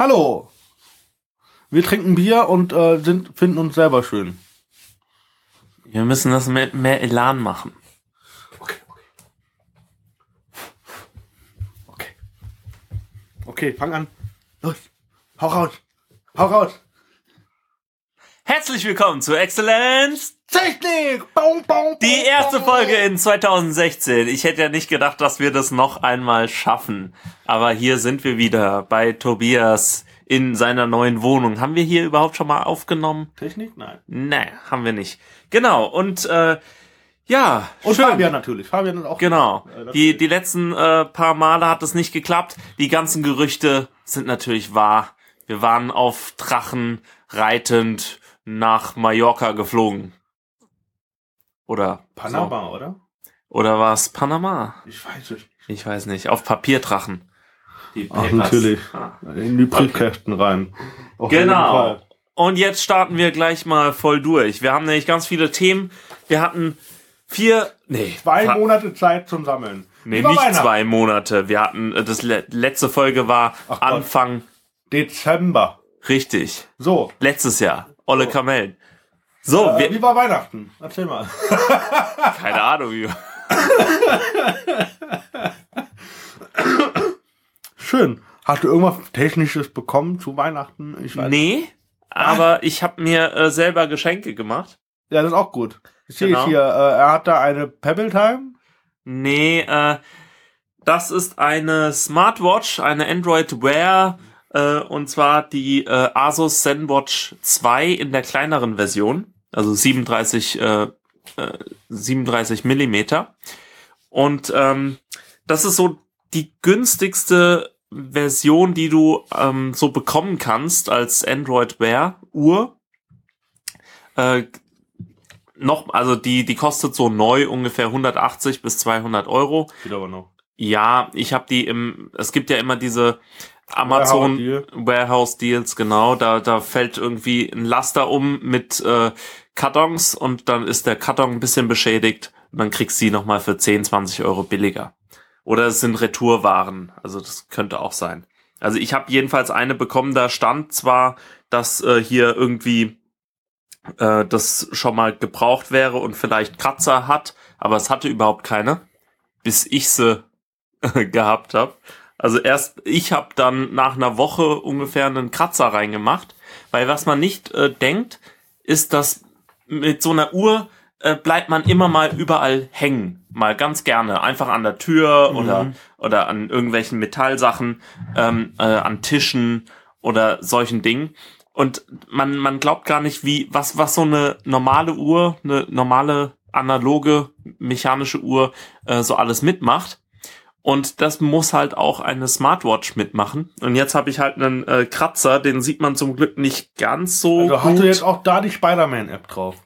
Hallo. Wir trinken Bier und äh, sind, finden uns selber schön. Wir müssen das mit mehr Elan machen. Okay, okay. Okay. Okay, fang an. Los. Hau raus. Hau raus. Herzlich willkommen zu Exzellenz, Technik. Baum, baum, die erste Folge in 2016. Ich hätte ja nicht gedacht, dass wir das noch einmal schaffen. Aber hier sind wir wieder bei Tobias in seiner neuen Wohnung. Haben wir hier überhaupt schon mal aufgenommen? Technik? Nein. Nee, haben wir nicht. Genau, und äh, ja, Und schön. Fabian natürlich. Fabian ist auch. Genau. Äh, Die, die letzten äh, paar Male hat es nicht geklappt. Die ganzen Gerüchte sind natürlich wahr. Wir waren auf Drachen reitend nach Mallorca geflogen. Oder Panama, oder? So. Oder war es Panama? Ich weiß es nicht. Ich weiß nicht. Auf Papierdrachen. Die Ach, natürlich. Ah. In die Briefkästen rein. Auf Genau. Und jetzt starten wir gleich mal voll durch. Wir haben nämlich ganz viele Themen. Wir hatten vier, nee, Zwei Monate Zeit zum Sammeln. Nee, Über nicht zwei Monate. Wir hatten, äh, das le letzte Folge war Ach Gott. Anfang, Dezember. richtig. So. Letztes Jahr. Olle Kamellen. So, Äh, wie war Weihnachten? Erzähl mal. keine Ahnung, wie. Schön. Hast du irgendwas Technisches bekommen zu Weihnachten? Ich weiß. Nee, aber ich habe mir äh, selber Geschenke gemacht. Ja, das ist auch gut. Ich sehe Genau. hier, äh, er hat da eine Pebble Time. Nee, äh, das ist eine Smartwatch, eine Android Wear, äh, und zwar die äh, Asus ZenWatch 2 in der kleineren Version, also 37, äh, äh, 37 Millimeter. Und ähm, das ist so die günstigste Version, die du ähm, so bekommen kannst als Android Wear Uhr. Äh, noch, also die, die kostet so neu ungefähr 180 bis 200 Euro. Geht aber noch. Ja, ich habe die im, es gibt ja immer diese Amazon Warehouse Warehouse Deals, genau, da, da fällt irgendwie ein Laster um mit äh, Kartons und dann ist der Karton ein bisschen beschädigt und dann kriegst du die nochmal für 10, 20 Euro billiger. Oder es sind Retourwaren, also das könnte auch sein. Also ich habe jedenfalls eine bekommen, da stand zwar, dass äh, hier irgendwie äh, das schon mal gebraucht wäre und vielleicht Kratzer hat, aber es hatte überhaupt keine, bis ich sie gehabt habe. Also erst ich habe dann nach einer Woche ungefähr einen Kratzer reingemacht, weil was man nicht äh, denkt, ist, dass mit so einer Uhr äh, bleibt man immer mal überall hängen, mal ganz gerne, einfach an der Tür oder oder an irgendwelchen Metallsachen, ähm, äh, an Tischen oder solchen Dingen. Und man man glaubt gar nicht, wie was was so eine normale Uhr, eine normale analoge mechanische Uhr äh, so alles mitmacht. Und das muss halt auch eine Smartwatch mitmachen. Und jetzt habe ich halt einen äh, Kratzer, den sieht man zum Glück nicht ganz so Also du jetzt auch da die Spider-Man-App drauf?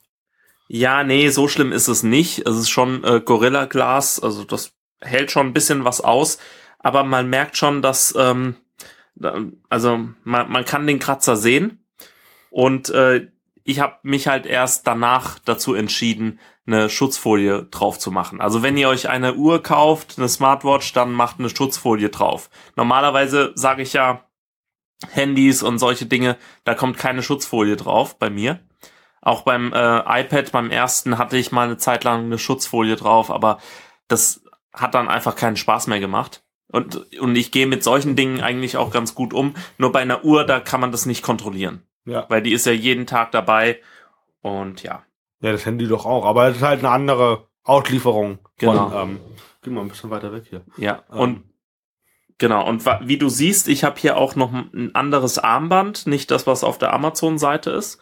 Ja, nee, so schlimm ist es nicht. Es ist schon äh, Gorilla Glas, also das hält schon ein bisschen was aus, aber man merkt schon, dass ähm, also man, man kann den Kratzer sehen und äh, ich habe mich halt erst danach dazu entschieden, eine Schutzfolie drauf zu machen. Also wenn ihr euch eine Uhr kauft, eine Smartwatch, dann macht eine Schutzfolie drauf. Normalerweise sage ich ja Handys und solche Dinge, da kommt keine Schutzfolie drauf bei mir. Auch beim äh, iPad, beim ersten, hatte ich mal eine Zeit lang eine Schutzfolie drauf, aber das hat dann einfach keinen Spaß mehr gemacht. Und, und ich gehe mit solchen Dingen eigentlich auch ganz gut um. Nur bei einer Uhr, da kann man das nicht kontrollieren. Ja. Weil die ist ja jeden Tag dabei. Und ja. Ja, das Handy doch auch. Aber es ist halt eine andere Auslieferung. Genau. Von, ähm, geh mal ein bisschen weiter weg hier. Ja. Ähm. Und genau. Und wie du siehst, ich habe hier auch noch ein anderes Armband, nicht das, was auf der Amazon-Seite ist.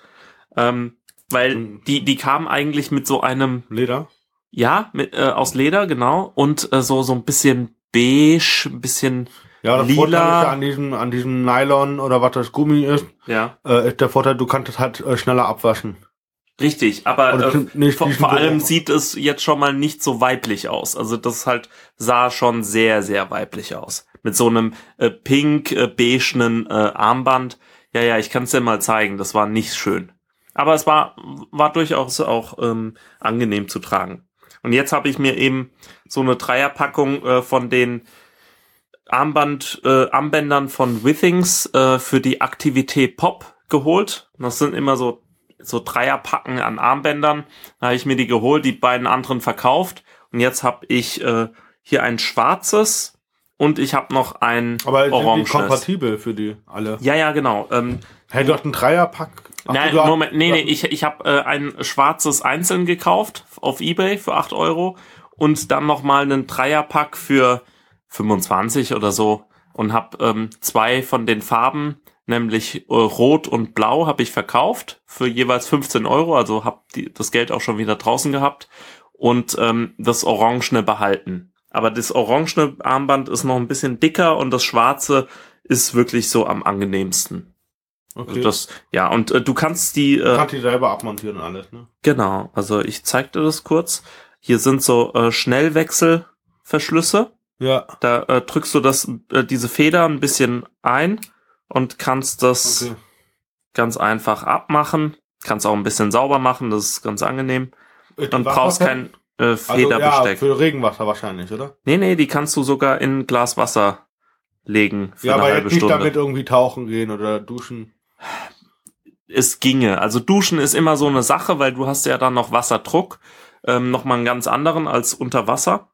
Ähm, weil Mhm. die, die kam eigentlich mit so einem Leder. Ja, mit, äh, aus Leder, genau. Und äh, so, so ein bisschen beige, ein bisschen, Ja, das Lila. Vorteil ist ja an diesem, an diesem Nylon oder was das Gummi ist, ja. äh, ist der Vorteil, du kannst es halt äh, schneller abwaschen. Richtig, aber äh, nicht vor, vor allem sieht es jetzt schon mal nicht so weiblich aus. Also das halt sah schon sehr, sehr weiblich aus. Mit so einem äh, pink, äh, beigenen äh, Armband. Ja, ja, ich kann es dir mal zeigen. Das war nicht schön. Aber es war, war durchaus auch ähm, angenehm zu tragen. Und jetzt habe ich mir eben so eine Dreierpackung äh, von den Armband, äh, Armbändern von Withings äh, für die Aktivität Pop geholt. Das sind immer so so Dreierpacken an Armbändern. Da habe ich mir die geholt, die beiden anderen verkauft. Und jetzt habe ich äh, hier ein schwarzes und ich habe noch ein Aber oranges. kompatibel für die alle? Ja, ja, genau. Ähm, Hey, du hast einen Dreierpack. Ach, Nein, Moment, nee, nee, ich, ich habe äh, ein schwarzes einzeln gekauft auf Ebay für 8 Euro und dann nochmal einen Dreierpack für 25 oder so und habe ähm, zwei von den Farben, nämlich äh, Rot und Blau, habe ich verkauft für jeweils 15 Euro, also habe das Geld auch schon wieder draußen gehabt und ähm, das Orangene behalten. Aber das orangene Armband ist noch ein bisschen dicker und das schwarze ist wirklich so am angenehmsten. Also Okay. das, ja, und äh, du kannst die, äh, kannst die selber abmontieren und alles, ne? genau, also ich zeig dir das kurz. Hier sind so äh, Schnellwechselverschlüsse. Ja. Da äh, drückst du das, äh, diese Feder ein bisschen ein und kannst das Okay. ganz einfach abmachen. Kannst auch ein bisschen sauber machen, das ist ganz angenehm. Und die brauchst kein äh, Also, ja, Federbesteck. für Regenwasser wahrscheinlich, oder? nee, nee, die kannst du sogar in Glas Wasser legen für ja, eine aber halbe jetzt nicht Stunde. damit irgendwie tauchen gehen oder duschen. es ginge. Also Duschen ist immer so eine Sache, weil du hast ja dann noch Wasserdruck, ähm, nochmal einen ganz anderen als unter Wasser.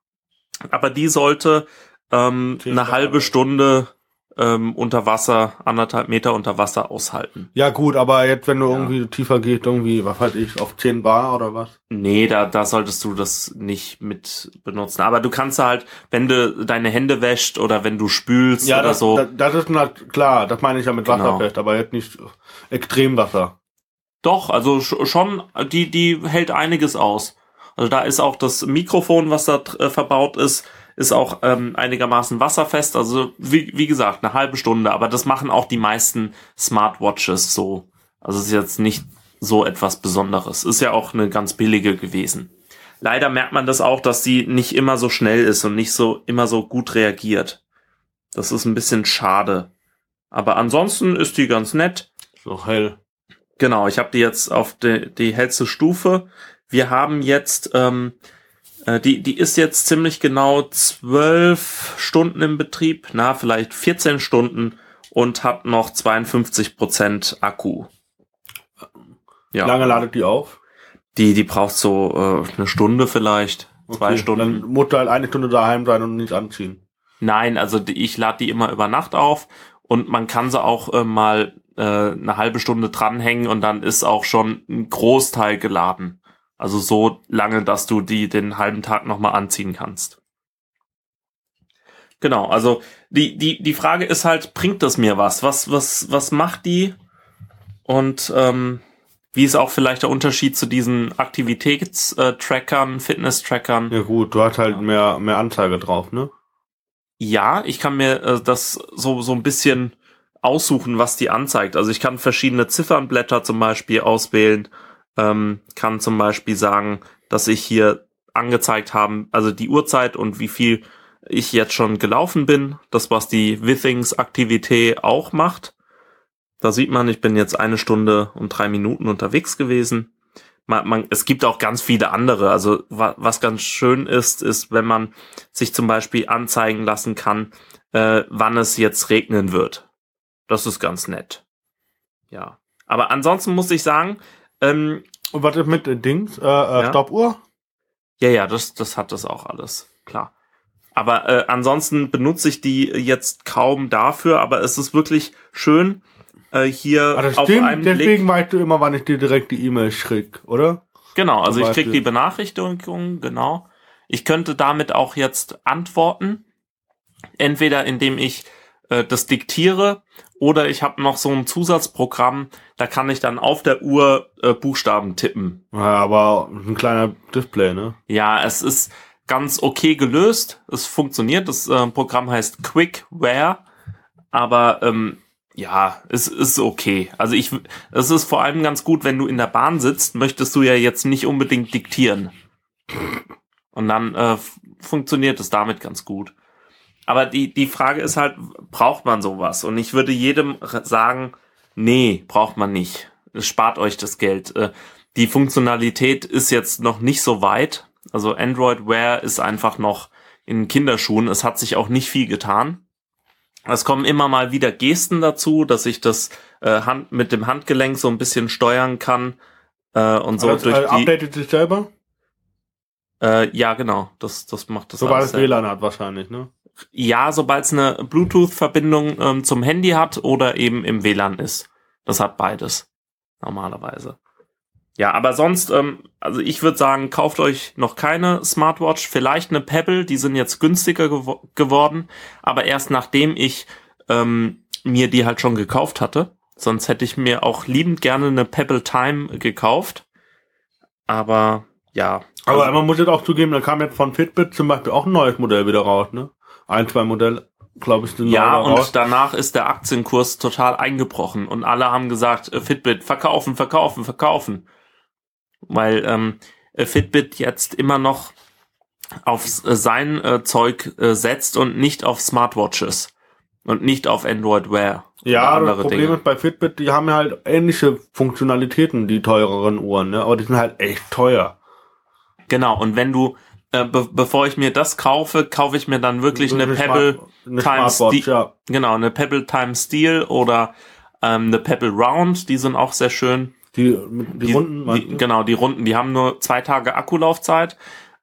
Aber die sollte ähm, eine halbe Stunde ähm, unter Wasser, anderthalb Meter unter Wasser aushalten. Ja, gut, aber jetzt, wenn du Ja. irgendwie tiefer gehst, irgendwie, was weiß ich, auf 10 Bar oder was? Nee, da, da solltest du das nicht mit benutzen. Aber du kannst halt, wenn du deine Hände wäscht oder wenn du spülst oder das, so, das, das ist halt klar, das meine ich ja mit Genau. Wasserfest, aber jetzt nicht Extremwasser. Doch, also sch- schon, die, die hält einiges aus. Also da ist auch das Mikrofon, was da äh, verbaut ist, ist auch ähm, einigermaßen wasserfest. Also wie, wie gesagt, eine halbe Stunde. Aber das machen auch die meisten Smartwatches so. Also es ist jetzt nicht so etwas Besonderes. Ist ja auch eine ganz billige gewesen. Leider merkt man das auch, dass sie nicht immer so schnell ist und nicht so immer so gut reagiert. Das ist ein bisschen schade. Aber ansonsten ist die ganz nett. So hell. Genau, ich habe die jetzt auf die, die hellste Stufe. Wir haben jetzt, ähm, äh, die, die ist jetzt ziemlich genau zwölf Stunden im Betrieb, na, vielleicht 14 Stunden und hat noch 52 Prozent Akku. Ja, Lange ladet die auf? die, die braucht so äh, eine Stunde vielleicht, zwei Okay, Stunden. Dann muss halt eine Stunde daheim sein und nichts anziehen. Nein, also die, ich lade die immer über Nacht auf und man kann sie auch äh, mal äh, eine halbe Stunde dranhängen und dann ist auch schon ein Großteil geladen. Also so lange, dass du die den halben Tag nochmal anziehen kannst. Genau, also die, die, die Frage ist halt, bringt das mir was? Was, was, was macht die? Und ähm, wie ist auch vielleicht der Unterschied zu diesen Aktivitätstrackern, Fitness-Trackern? Ja gut, du hast halt mehr, mehr Anzeige drauf, ne? Ja, ich kann mir äh, das so, so ein bisschen aussuchen, was die anzeigt. Also ich kann verschiedene Ziffernblätter zum Beispiel auswählen, ähm, kann zum Beispiel sagen, dass ich hier angezeigt haben, also die Uhrzeit und wie viel ich jetzt schon gelaufen bin. Das, was die Withings-Aktivität auch macht. Da sieht man, ich bin jetzt eine Stunde und drei Minuten unterwegs gewesen. Man, man, es gibt auch ganz viele andere. Also wa, was ganz schön ist, ist, wenn man sich zum Beispiel anzeigen lassen kann, äh, wann es jetzt regnen wird. Das ist ganz nett. Ja. Aber ansonsten muss ich sagen, ähm, Und was ist mit den Dings? Äh, äh, Ja. Stoppuhr? ja, ja, das, das hat das auch alles, klar. Aber äh, ansonsten benutze ich die jetzt kaum dafür, aber es ist wirklich schön, äh, hier das auf stimmt, Blick. deswegen weißt du immer, wann ich dir direkt die E-Mail schicke, oder? Genau, also Zum ich krieg die Benachrichtigung, genau. Ich könnte damit auch jetzt antworten. Entweder indem ich äh, das diktiere oder ich habe noch so ein Zusatzprogramm, da kann ich dann auf der Uhr äh, Buchstaben tippen. Ja, aber ein kleiner Display, ne? Ja, es ist ganz okay gelöst. Es funktioniert. Das äh, Programm heißt QuickWare, aber ähm, ja, es ist okay. Also ich, es ist vor allem ganz gut, wenn du in der Bahn sitzt, möchtest du ja jetzt nicht unbedingt diktieren. Und dann äh, funktioniert es damit ganz gut. Aber die, die Frage ist halt, braucht man sowas? Und ich würde jedem sagen, nee, braucht man nicht. Es spart euch das Geld. Äh, die Funktionalität ist jetzt noch nicht so weit. Also Android Wear ist einfach noch in Kinderschuhen. Es hat sich auch nicht viel getan. Es kommen immer mal wieder Gesten dazu, dass ich das äh, Hand mit dem Handgelenk so ein bisschen steuern kann äh, und so das, durch äh, die. updatet sich selber? Äh, ja, genau. Das, das macht das. Sobald es. WLAN hat wahrscheinlich, ne? Ja, sobald es eine Bluetooth-Verbindung ähm, zum Handy hat oder eben im WLAN ist. Das hat beides. Normalerweise. Ja, aber sonst, ähm, also ich würde sagen, kauft euch noch keine Smartwatch, vielleicht eine Pebble, die sind jetzt günstiger gewo geworden, aber erst nachdem ich ähm, mir die halt schon gekauft hatte. Sonst hätte ich mir auch liebend gerne eine Pebble Time gekauft. Aber ja. Aber also- man muss jetzt auch zugeben, da kam jetzt von Fitbit zum Beispiel auch ein neues Modell wieder raus, ne? Ein, zwei Modelle, glaube ich, sind Ja, und raus. danach ist der Aktienkurs total eingebrochen und alle haben gesagt, äh, Fitbit verkaufen, verkaufen, verkaufen. Weil ähm, äh, Fitbit jetzt immer noch auf äh, sein äh, Zeug äh, setzt und nicht auf Smartwatches und nicht auf Android Wear. Ja, das Problem ist bei Fitbit, die haben ja halt ähnliche Funktionalitäten, die teureren Uhren, ne? Aber die sind halt echt teuer. Genau, und wenn du, äh, be bevor ich mir das kaufe, kaufe ich mir dann wirklich eine Pebble, Smart- eine Smartwatch, die- ja. genau, eine Pebble Time Steel oder ähm, eine Pebble Round, die sind auch sehr schön. Die, mit- die, Runden, die, genau, die Runden, die haben nur zwei Tage Akkulaufzeit,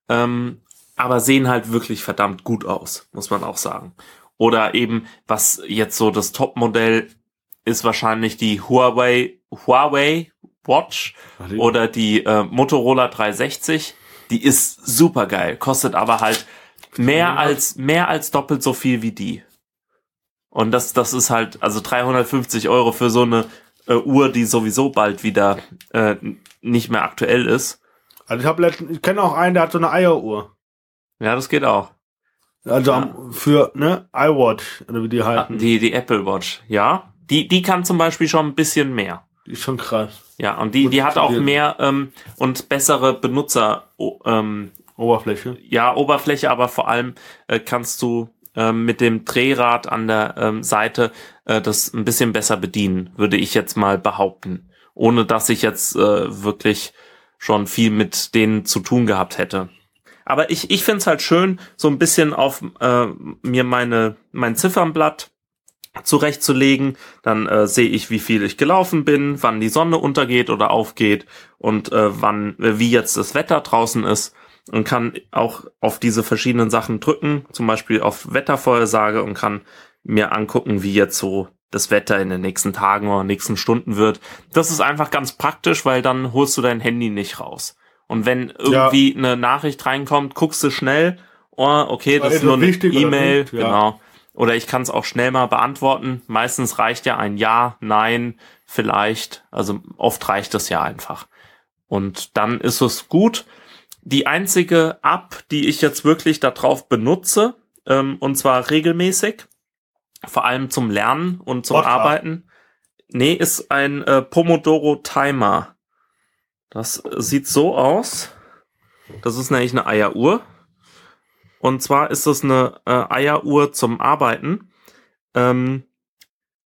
ähm, aber sehen halt wirklich verdammt gut aus, muss man auch sagen. Oder eben, was jetzt so das Topmodell ist wahrscheinlich die Huawei, Huawei Watch Ach, die- oder die äh, Motorola 360. Die ist super geil, kostet aber halt mehr als, mehr als doppelt so viel wie die. Und das, das ist halt, also 350 Euro für so eine äh, Uhr, die sowieso bald wieder äh, nicht mehr aktuell ist. Also ich habe letztens, ich kenne auch einen, der hat so eine Eieruhr. Ja, das geht auch. Also Ja. am, für, ne, iWatch, oder wie die Ah, heißen. Die, die Apple Watch, ja. Die, die kann zum Beispiel schon ein bisschen mehr. Die ist schon krass. Ja, und die, die hat auch mehr ähm, und bessere Benutzer, ähm, Oberfläche. ja, Oberfläche, aber vor allem äh, kannst du ähm, mit dem Drehrad an der ähm, Seite äh, das ein bisschen besser bedienen, würde ich jetzt mal behaupten. Ohne dass ich jetzt äh, wirklich schon viel mit denen zu tun gehabt hätte. Aber ich, ich finde es halt schön, so ein bisschen auf äh, mir meine mein Ziffernblatt zurechtzulegen. Dann äh, sehe ich, wie viel ich gelaufen bin, wann die Sonne untergeht oder aufgeht und äh, wann, äh, wie jetzt das Wetter draußen ist und kann auch auf diese verschiedenen Sachen drücken, zum Beispiel auf Wettervorhersage und kann mir angucken, wie jetzt so das Wetter in den nächsten Tagen oder nächsten Stunden wird. Das ist einfach ganz praktisch, weil dann holst du dein Handy nicht raus. Und wenn irgendwie eine Nachricht reinkommt, guckst du schnell, oh, okay, das Ist nur eine E-Mail? Ja. genau. Oder ich kann es auch schnell mal beantworten. Meistens reicht ja ein Ja, Nein, vielleicht. Also oft reicht es ja einfach. Und dann ist es gut. Die einzige App, die ich jetzt wirklich darauf benutze, ähm, und zwar regelmäßig, vor allem zum Lernen und zum WhatsApp. Arbeiten, nee, ist ein äh, Pomodoro Timer. Das sieht so aus. Das ist nämlich eine Eieruhr. Und zwar ist es eine äh, Eieruhr zum Arbeiten. Ähm,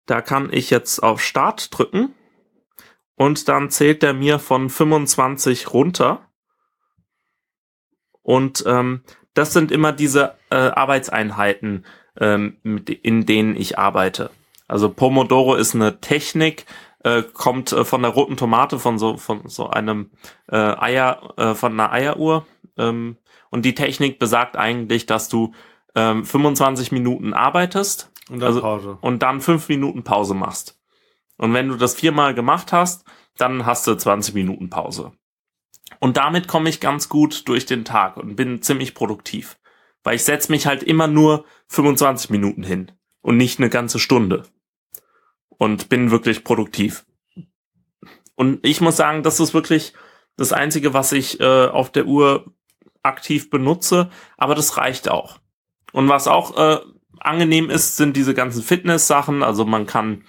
da kann ich jetzt auf Start drücken und dann zählt der mir von 25 runter. Und ähm, das sind immer diese äh, Arbeitseinheiten, ähm, mit, in denen ich arbeite. Also Pomodoro ist eine Technik, äh, kommt äh, von der roten Tomate, von so von so einem äh, Eier, äh, von einer Eieruhr. Ähm, und die Technik besagt eigentlich, dass du ähm, 25 Minuten arbeitest Und dann Also- Pause. und dann fünf Minuten Pause machst. Und wenn du das viermal gemacht hast, dann hast du 20 Minuten Pause. Und damit komme ich ganz gut durch den Tag und bin ziemlich produktiv. Weil ich setze mich halt immer nur 25 Minuten hin und nicht eine ganze Stunde. Und bin wirklich produktiv. Und ich muss sagen, das ist wirklich das Einzige, was ich äh, auf der Uhr aktiv benutze, aber das reicht auch. Und was auch äh, angenehm ist, sind diese ganzen Fitness-Sachen. Also man kann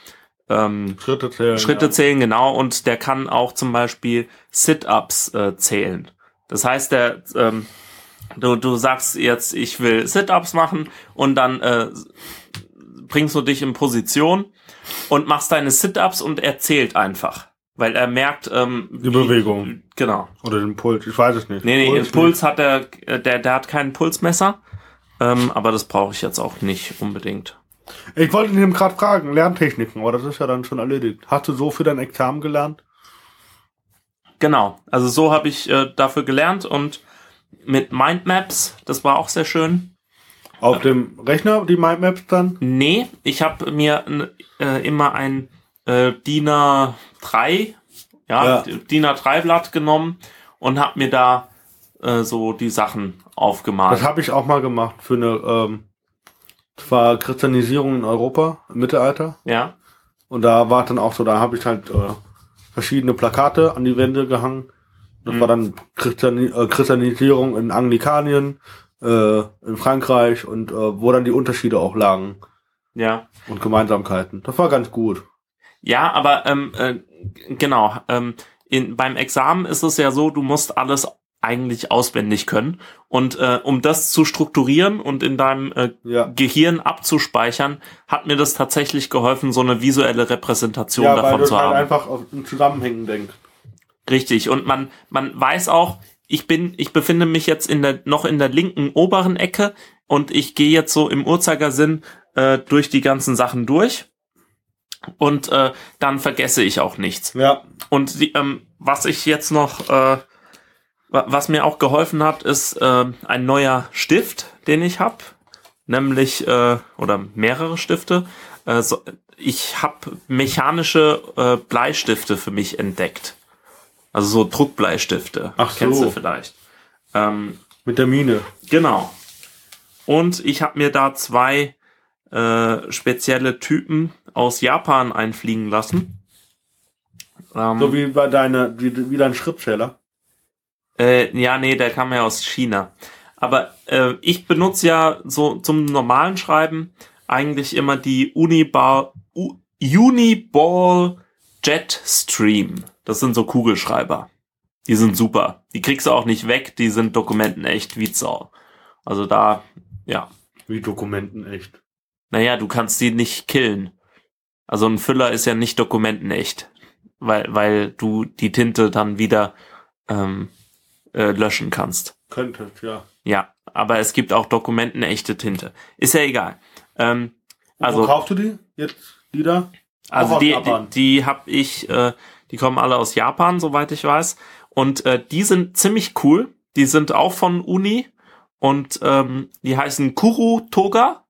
ähm, Schritte zählen. Schritte ja. zählen, genau. Und der kann auch zum Beispiel Sit-Ups äh, zählen. Das heißt, der, ähm, du, du sagst jetzt, ich will Sit-Ups machen und dann äh, bringst du dich in Position und machst deine Sit-Ups und er zählt einfach. Weil er merkt, ähm, Die Bewegung. Genau. Oder den Puls, ich weiß es nicht. Nee, nee, Puls Puls hat er, äh, der, der hat kein Pulsmesser. Ähm, aber das brauche ich jetzt auch nicht unbedingt. Ich wollte ihn gerade fragen, Lerntechniken, aber das ist ja dann schon erledigt. Hast du so für dein Examen gelernt? Genau, also so habe ich äh, dafür gelernt und mit Mindmaps, das war auch sehr schön. Auf dem Rechner die Mindmaps dann? Nee, ich habe mir äh, immer ein äh, DIN A3, ja, Ja. DIN A3 Blatt genommen und habe mir da äh, so die Sachen aufgemalt. Das habe ich auch mal gemacht für eine, ähm, war Christianisierung in Europa im Mittelalter. ja, Und da war dann auch so, da habe ich halt äh, verschiedene Plakate an die Wände gehangen. Das Mhm. war dann Christiani äh, Christianisierung in Anglikanien, äh, in Frankreich und äh, wo dann die Unterschiede auch lagen ja. und Gemeinsamkeiten. Das war ganz gut. Ja, aber ähm, äh, genau, ähm, in, beim Examen ist es ja so, du musst alles eigentlich auswendig können. Und äh, um das zu strukturieren und in deinem äh, Ja. Gehirn abzuspeichern, hat mir das tatsächlich geholfen, so eine visuelle Repräsentation Ja, weil davon du zu halt haben. einfach auf in Zusammenhängen denkst. Richtig. Und man, man weiß auch, ich bin, ich befinde mich jetzt in der, noch in der linken oberen Ecke und ich gehe jetzt so im Uhrzeigersinn äh, durch die ganzen Sachen durch. Und äh, dann vergesse ich auch nichts. Ja. Und die, ähm, was ich jetzt noch, äh, wa- was mir auch geholfen hat, ist äh, ein neuer Stift, den ich habe, nämlich äh, oder mehrere Stifte. Äh, so, ich habe mechanische äh, Bleistifte für mich entdeckt, also so Druckbleistifte. Ach so. Kennst du vielleicht? Ähm, Mit der Mine. Genau. Und ich habe mir da zwei äh, spezielle Typen aus Japan einfliegen lassen. Ähm, So wie bei deiner, wie, wie dein Schriftsteller. Äh, ja, nee, der kam ja aus China. Aber äh, ich benutze ja so zum normalen Schreiben eigentlich immer die Uniball, U, Uniball Jetstream. Das sind so Kugelschreiber. Die sind super. Die kriegst du auch nicht weg, die sind dokumentenecht wie Sau. Also da, ja. Wie Dokumenten echt. Naja, du kannst die nicht killen. Also ein Füller ist ja nicht dokumentenecht, weil, weil du die Tinte dann wieder ähm, äh, löschen kannst. Könntest, ja. Ja, aber es gibt auch dokumentenechte Tinte. Ist ja egal. Ähm, Wo also kaufst du die jetzt, die da? also die, die, die habe ich, äh, die kommen alle aus Japan, soweit ich weiß. Und äh, die sind ziemlich cool. Die sind auch von Uni und ähm, die heißen Kuru Toga.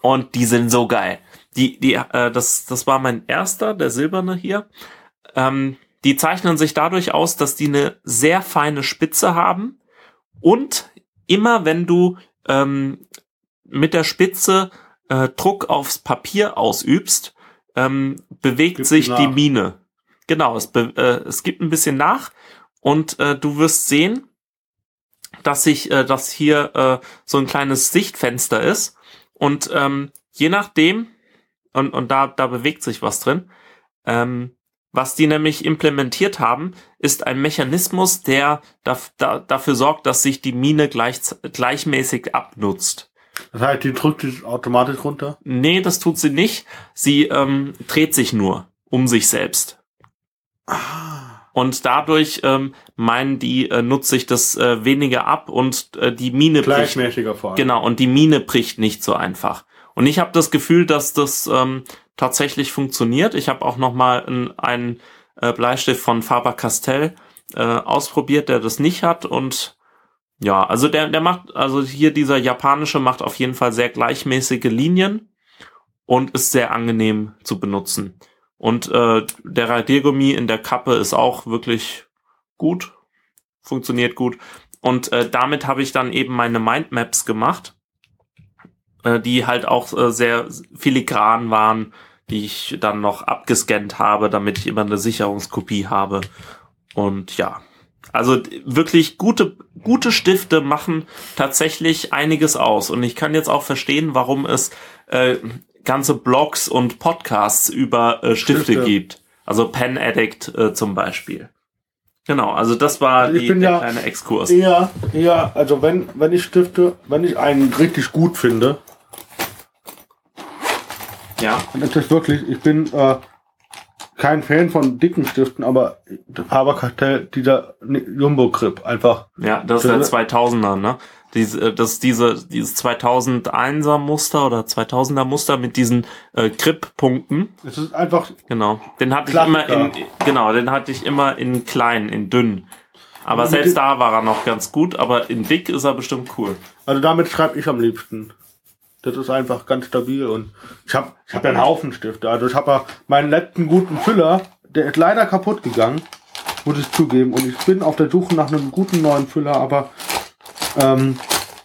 Und die sind so geil. Die, die, äh, das, das war mein erster, der silberne hier. Ähm, die zeichnen sich dadurch aus, dass die eine sehr feine Spitze haben und immer wenn du ähm, mit der Spitze äh, Druck aufs Papier ausübst, ähm, bewegt Gibt sich die die nach. Mine. Genau, es, be äh, es gibt ein bisschen nach und äh, du wirst sehen, dass sich, äh, dass hier äh, so ein kleines Sichtfenster ist und ähm, je nachdem und und da da bewegt sich was drin. Ähm, was die nämlich implementiert haben, ist ein Mechanismus, der daf da, dafür sorgt, dass sich die Mine gleich, gleichmäßig abnutzt. Das heißt, die drückt die automatisch runter. Nee, das tut sie nicht. Sie ähm, dreht sich nur um sich selbst. Und dadurch ähm, meinen die, äh, nutzt sich das äh, weniger ab und äh, die Mine bricht. Gleichmäßiger vor allem. Genau, und die Mine bricht nicht so einfach. Und ich habe das Gefühl, dass das ähm, tatsächlich funktioniert. Ich habe auch noch mal einen, einen äh, Bleistift von Faber-Castell äh, ausprobiert, der das nicht hat. Und ja, also der, der macht, also hier dieser japanische macht auf jeden Fall sehr gleichmäßige Linien und ist sehr angenehm zu benutzen. Und äh, der Radiergummi in der Kappe ist auch wirklich gut, funktioniert gut. Und äh, damit habe ich dann eben meine Mindmaps gemacht, äh, die halt auch äh, sehr filigran waren, die ich dann noch abgescannt habe, damit ich immer eine Sicherungskopie habe. Und ja, also wirklich gute, gute Stifte machen tatsächlich einiges aus. Und ich kann jetzt auch verstehen, warum es äh, ganze Blogs und Podcasts über äh, Stifte, Stifte. gibt. Also Pen Addict äh, zum Beispiel. Genau, also das war Also ich die, der ja kleine Exkurs. Eher, eher, also wenn, wenn ich Stifte, wenn ich einen richtig gut finde, Ja, dann ist das wirklich, ich bin äh, kein Fan von dicken Stiften, aber Faber-Castell, dieser Jumbo-Grip, einfach, ja, das ist der 2000er, ne? Diese, äh, das ist diese, dieses 2001er Muster oder 2000er Muster mit diesen äh, Grip-Punkten. Es ist einfach, Genau. Den hatte Klassiker. ich immer in, genau, den hatte ich immer in klein, in dünn. Aber selbst da war er noch ganz gut, aber in dick ist er bestimmt cool. also damit schreibe ich am liebsten. Das ist einfach ganz stabil und ich habe ich hab ja einen Haufen Stifte. Also ich habe ja meinen letzten guten Füller, der ist leider kaputt gegangen, muss ich zugeben. Und ich bin auf der Suche nach einem guten neuen Füller, aber ähm,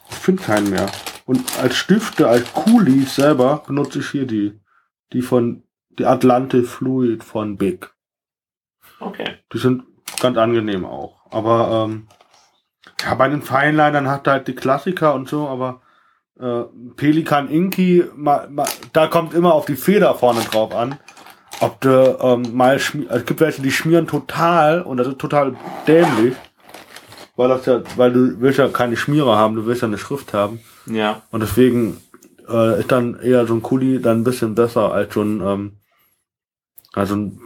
ich finde keinen mehr. Und als Stifte, als Kulis selber benutze ich hier die, die von die Atlante Fluid von Big. Okay. Die sind ganz angenehm auch. Aber ähm, ja, bei den Feinlinern hat er halt die Klassiker und so, aber äh, Pelikan Inky, ma, ma, da kommt immer auf die Feder vorne drauf an. Ob du ähm, mal schmi es gibt welche, die schmieren total und das ist total dämlich. Weil das ja, weil du willst ja keine Schmierer haben, du willst ja eine Schrift haben. Ja. Und deswegen äh, ist dann eher so ein Kuli dann ein bisschen besser als so ein, ähm, also ein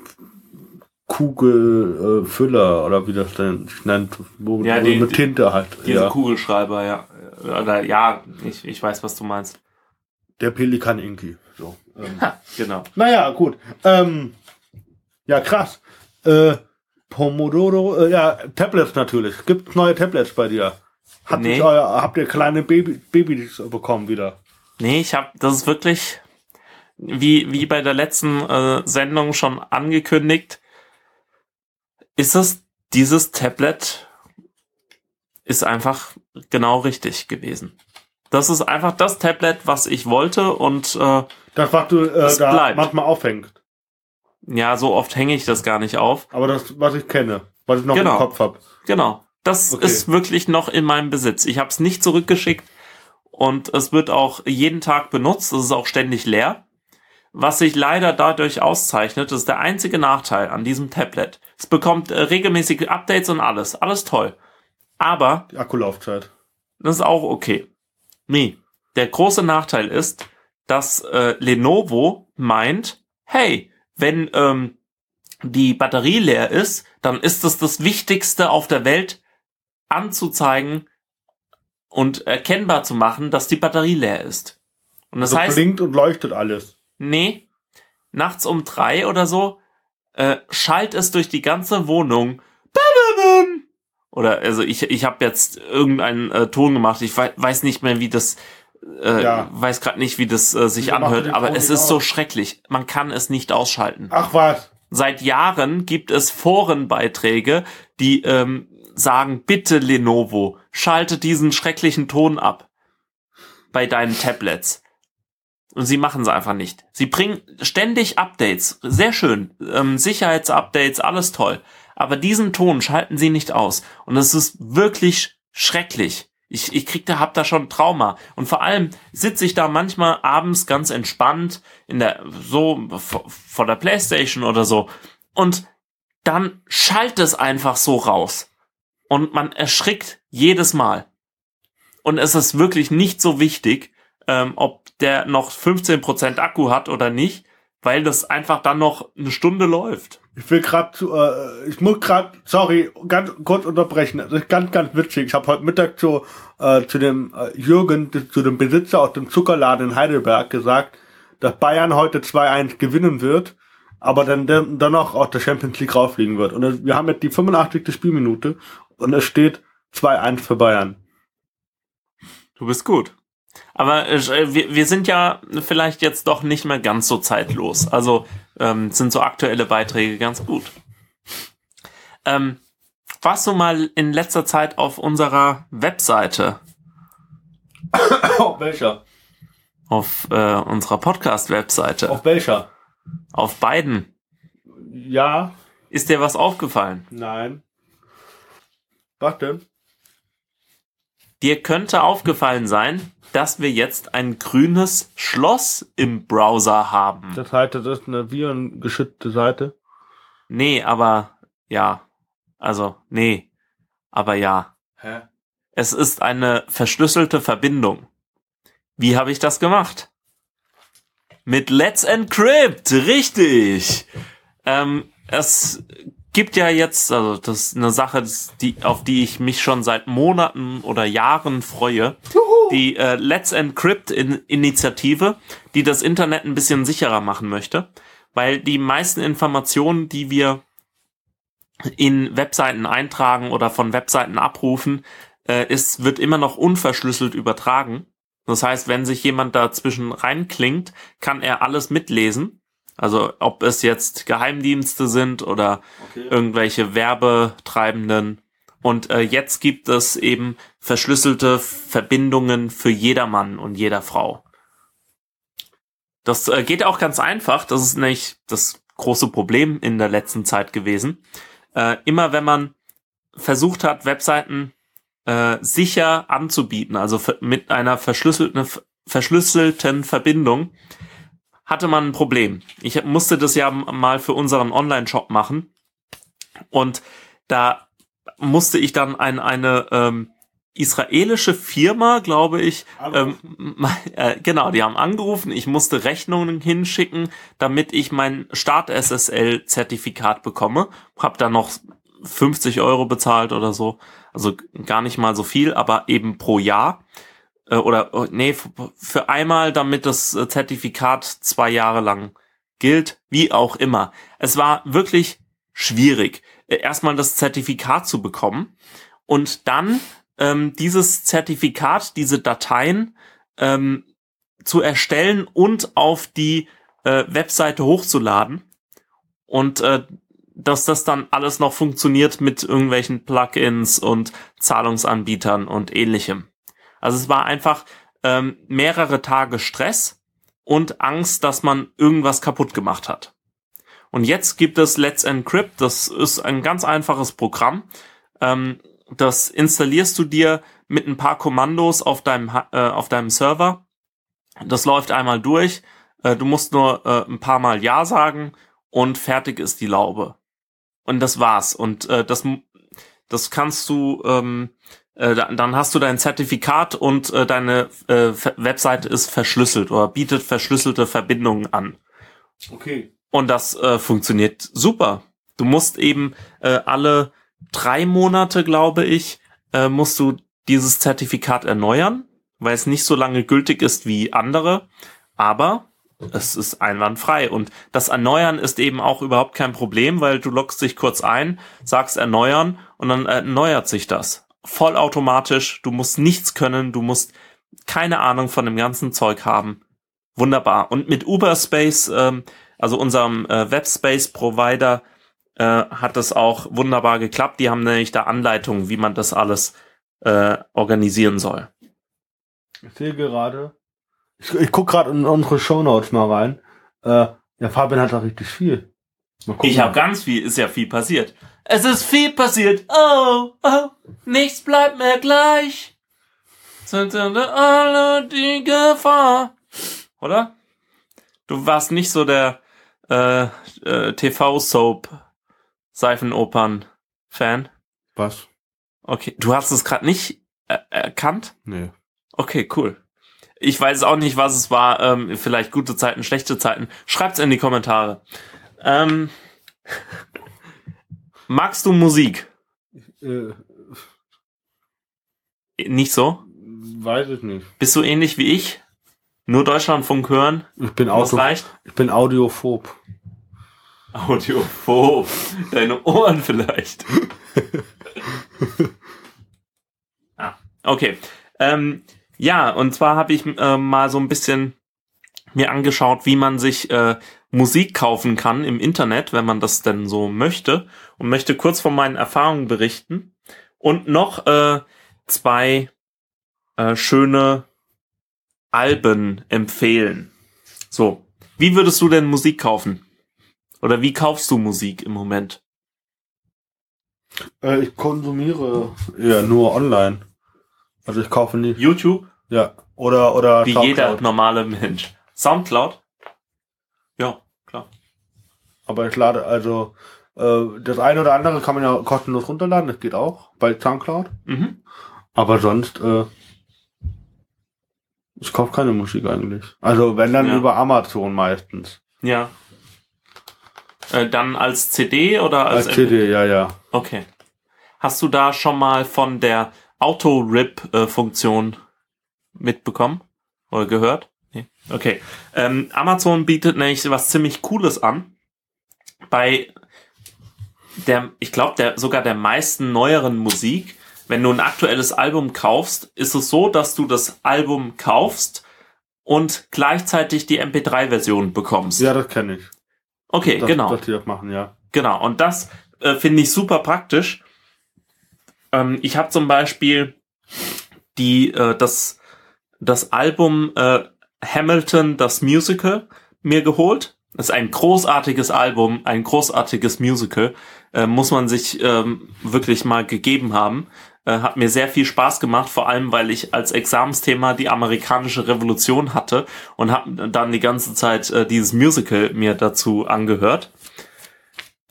Kugelfüller äh, oder wie das denn sich nennt, wo, Ja, die- mit Tinte halt. Diese Ja, Kugelschreiber, ja. Oder ja, ich, ich weiß, was du meinst. der Pelikan Inky. So. Ähm. Ha, genau. Naja, gut. Ähm, ja, krass. Äh, Pomodoro, äh, ja, Tablets natürlich. Gibt neue Tablets bei dir? Hat Nee. euer, habt ihr kleine Baby, Babys bekommen wieder? Nee, ich habe, das ist wirklich, wie, wie bei der letzten äh, Sendung schon angekündigt, ist es, dieses Tablet ist einfach genau richtig gewesen. Das ist einfach das Tablet, was ich wollte und äh, Das, was du äh, da bleibt. manchmal aufhängst. ja, so oft hänge ich das gar nicht auf. Aber das, was ich kenne, was ich noch Genau. im Kopf hab. Genau. Das Okay. ist wirklich noch in meinem Besitz. Ich habe es nicht zurückgeschickt und es wird auch jeden Tag benutzt. Es ist auch ständig leer. Was sich leider dadurch auszeichnet, ist der einzige Nachteil an diesem Tablet. Es bekommt äh, regelmäßige Updates und alles. Alles toll. Aber Die Akkulaufzeit. das ist auch okay. Nee. Der große Nachteil ist, dass äh, Lenovo meint, hey, wenn ähm, die Batterie leer ist, dann ist es das Wichtigste auf der Welt anzuzeigen und erkennbar zu machen, dass die Batterie leer ist. Und das Das heißt, blinkt und leuchtet alles. nee, nachts um drei oder so äh, schallt es durch die ganze Wohnung. Bababam. Oder also ich ich habe jetzt irgendeinen äh, Ton gemacht. Ich wei weiß nicht mehr, wie das äh, Ja. weiß gerade nicht, wie das äh, sich anhört, aber es ist so aus? schrecklich. Man kann es nicht ausschalten. Ach was. Seit Jahren gibt es Forenbeiträge, die ähm, sagen, bitte Lenovo, schalte diesen schrecklichen Ton ab bei deinen Tablets. Und sie machen es einfach nicht. Sie bringen ständig Updates, sehr schön, ähm, Sicherheitsupdates, alles toll. Aber diesen Ton schalten sie nicht aus. Und es ist wirklich schrecklich. Ich, ich krieg da, hab da schon Trauma. Und vor allem sitze ich da manchmal abends ganz entspannt in der, so, vor, vor der Playstation oder so. Und dann schallt es einfach so raus. Und man erschrickt jedes Mal. Und es ist wirklich nicht so wichtig, ähm, ob der noch 15% Akku hat oder nicht, weil das einfach dann noch eine Stunde läuft. Ich will gerade zu, äh, ich muss gerade, sorry, ganz kurz unterbrechen. Das ist ganz, ganz witzig. Ich habe heute Mittag zu, äh, zu dem äh, Jürgen, zu dem Besitzer aus dem Zuckerladen in Heidelberg gesagt, dass Bayern heute 2-1 gewinnen wird, aber dann, auch aus der Champions League rausfliegen wird. Und wir haben jetzt die 85. Spielminute und es steht 2-1 für Bayern. Du bist gut. Aber äh, wir, wir sind ja vielleicht jetzt doch nicht mehr ganz so zeitlos. Also ähm, sind so aktuelle Beiträge ganz gut. Ähm, warst du mal in letzter Zeit auf unserer Webseite, Auf welcher? auf äh, unserer Podcast-Webseite, Auf welcher? auf beiden? Ja, Ist dir was aufgefallen? nein. Was denn? Dir könnte aufgefallen sein, dass wir jetzt ein grünes Schloss im Browser haben. Das heißt, das ist eine virengeschützte Seite. Nee, aber ja. Also, nee. Aber ja. Hä? Es ist eine verschlüsselte Verbindung. Wie habe ich das gemacht? Mit Let's Encrypt, richtig. Ähm, es gibt ja jetzt, also das ist eine Sache, die, auf die ich mich schon seit Monaten oder Jahren freue, Juhu. die äh, Let's Encrypt in Initiative, die das Internet ein bisschen sicherer machen möchte, weil die meisten Informationen, die wir in Webseiten eintragen oder von Webseiten abrufen, äh, ist, wird immer noch unverschlüsselt übertragen. Das heißt, wenn sich jemand dazwischen reinklingt, kann er alles mitlesen. Also ob es jetzt Geheimdienste sind oder Okay. irgendwelche Werbetreibenden. Und äh, jetzt gibt es eben verschlüsselte Verbindungen für jedermann und jeder Frau. Das äh, geht auch ganz einfach. Das ist nämlich das große Problem in der letzten Zeit gewesen. Äh, immer wenn man versucht hat, Webseiten äh, sicher anzubieten, also mit einer verschlüsselten, verschlüsselten Verbindung, hatte man ein Problem. Ich musste das ja mal für unseren Online-Shop machen und da musste ich dann ein, eine ähm, israelische Firma, glaube ich, ähm, äh, genau, die haben angerufen, ich musste Rechnungen hinschicken, damit ich mein Start-SSL-Zertifikat bekomme. Hab dann noch 50 Euro bezahlt oder so. Also gar nicht mal so viel, aber eben pro Jahr. Äh, oder, oh, nee, für einmal, damit das äh, Zertifikat zwei Jahre lang gilt, wie auch immer. Es war wirklich schwierig, äh, erstmal das Zertifikat zu bekommen und dann ähm, dieses Zertifikat, diese Dateien ähm, zu erstellen und auf die äh, Webseite hochzuladen und äh, dass das dann alles noch funktioniert mit irgendwelchen Plugins und Zahlungsanbietern und ähnlichem. Also es war einfach ähm, mehrere Tage Stress und Angst, dass man irgendwas kaputt gemacht hat. Und jetzt gibt es Let's Encrypt. Das ist ein ganz einfaches Programm. Ähm, das installierst du dir mit ein paar Kommandos auf deinem, äh, auf deinem Server. Das läuft einmal durch. Äh, du musst nur äh, ein paar Mal Ja sagen und fertig ist die Laube. Und das war's. Und äh, das, das kannst du, ähm, äh, da- dann hast du dein Zertifikat und äh, deine äh, Webseite ist verschlüsselt oder bietet verschlüsselte Verbindungen an. Okay. Und das äh, funktioniert super. Du musst eben äh, alle drei Monate, glaube ich, äh, musst du dieses Zertifikat erneuern, weil es nicht so lange gültig ist wie andere. Aber es ist einwandfrei. Und das Erneuern ist eben auch überhaupt kein Problem, weil du loggst dich kurz ein, sagst erneuern und dann erneuert sich das. Vollautomatisch. Du musst nichts können. Du musst keine Ahnung von dem ganzen Zeug haben. Wunderbar. Und mit Uberspace, ähm, also unserem äh, Webspace-Provider, äh, hat das auch wunderbar geklappt. Die haben nämlich da Anleitungen, wie man das alles äh, organisieren soll. Ich sehe gerade. Ich, ich guck gerade in unsere Shownotes mal rein. Äh, ja, Fabian hat da richtig viel. Ich habe ganz viel, ist ja viel passiert. Es ist viel passiert. Oh, oh, nichts bleibt mehr gleich. Sind alle die Gefahr. Oder? Du warst nicht so der äh, äh, TV-Soap Seifenopern-Fan. Was? Okay, du hast es gerade nicht äh, erkannt? Nee. Okay, cool. Ich weiß auch nicht, was es war. Ähm, vielleicht gute Zeiten, schlechte Zeiten. Schreibt's in die Kommentare. Ähm, magst du Musik? Äh, Nicht so? weiß ich nicht. Bist du ähnlich wie ich? Nur Deutschlandfunk hören? Ich bin, Auto, ich bin audiophob. Audiophob. Deine Ohren vielleicht. ah, okay. Ähm, ja, und zwar habe ich äh, mal so ein bisschen mir angeschaut, wie man sich äh, Musik kaufen kann im Internet, wenn man das denn so möchte. Und möchte kurz von meinen Erfahrungen berichten. Und noch äh, zwei äh, schöne Alben empfehlen. So, wie würdest du denn Musik kaufen? Oder wie kaufst du Musik im Moment? Äh, ich konsumiere ja nur online. Also ich kaufe nicht. YouTube? Ja. Oder, oder Wie Soundcloud. jeder normale Mensch. Soundcloud? Aber ich lade, also, äh, das eine oder andere kann man ja kostenlos runterladen, das geht auch bei Soundcloud. Mhm. Aber sonst, äh, ich kaufe keine Musik eigentlich. Also wenn dann Ja. über Amazon meistens. Ja. Äh, dann als CD oder als, Als CD, ja, ja. Okay. Hast du da schon mal von der Auto-Rip-Funktion mitbekommen? Oder gehört? Nee. Okay. Ähm, Amazon bietet nämlich was ziemlich Cooles an. Bei der, ich glaube, der, sogar der meisten neueren Musik, wenn du ein aktuelles Album kaufst, ist es so, dass du das Album kaufst und gleichzeitig die MP3-Version bekommst. Ja, das kenne ich. okay, Das, genau. Dass die das machen, ja. Genau, und das äh, finde ich super praktisch. Ähm, ich habe zum Beispiel die äh, das das Album äh, Hamilton das Musical mir geholt. Das ist ein großartiges Album, ein großartiges Musical, äh, muss man sich ähm, wirklich mal gegeben haben. Äh, hat mir sehr viel Spaß gemacht, vor allem weil ich als Examensthema die amerikanische Revolution hatte und habe dann die ganze Zeit äh, dieses Musical mir dazu angehört.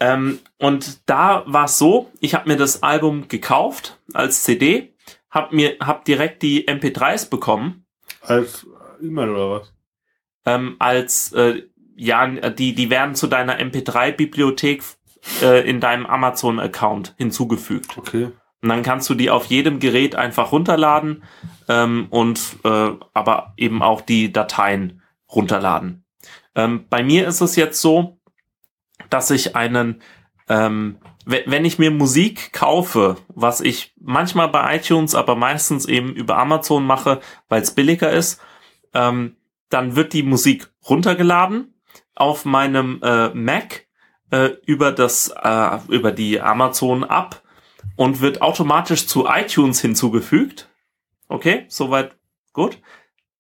Ähm, und da war es so, ich habe mir das Album gekauft als CD, hab mir hab direkt die MP3s bekommen Als E-Mail oder was? ähm, als äh, ja die die werden zu deiner MP3 Bibliothek äh, in deinem Amazon Account hinzugefügt. Okay. Und dann kannst du die auf jedem Gerät einfach runterladen ähm, und äh, aber eben auch die Dateien runterladen. Ähm, bei mir ist es jetzt so, dass ich einen, ähm, we- wenn ich mir Musik kaufe, was ich manchmal bei iTunes, aber meistens eben über Amazon mache, weil es billiger ist, ähm, dann wird die Musik runtergeladen auf meinem äh, Mac äh, über das äh, über die Amazon App und wird automatisch zu iTunes hinzugefügt. Okay, soweit gut.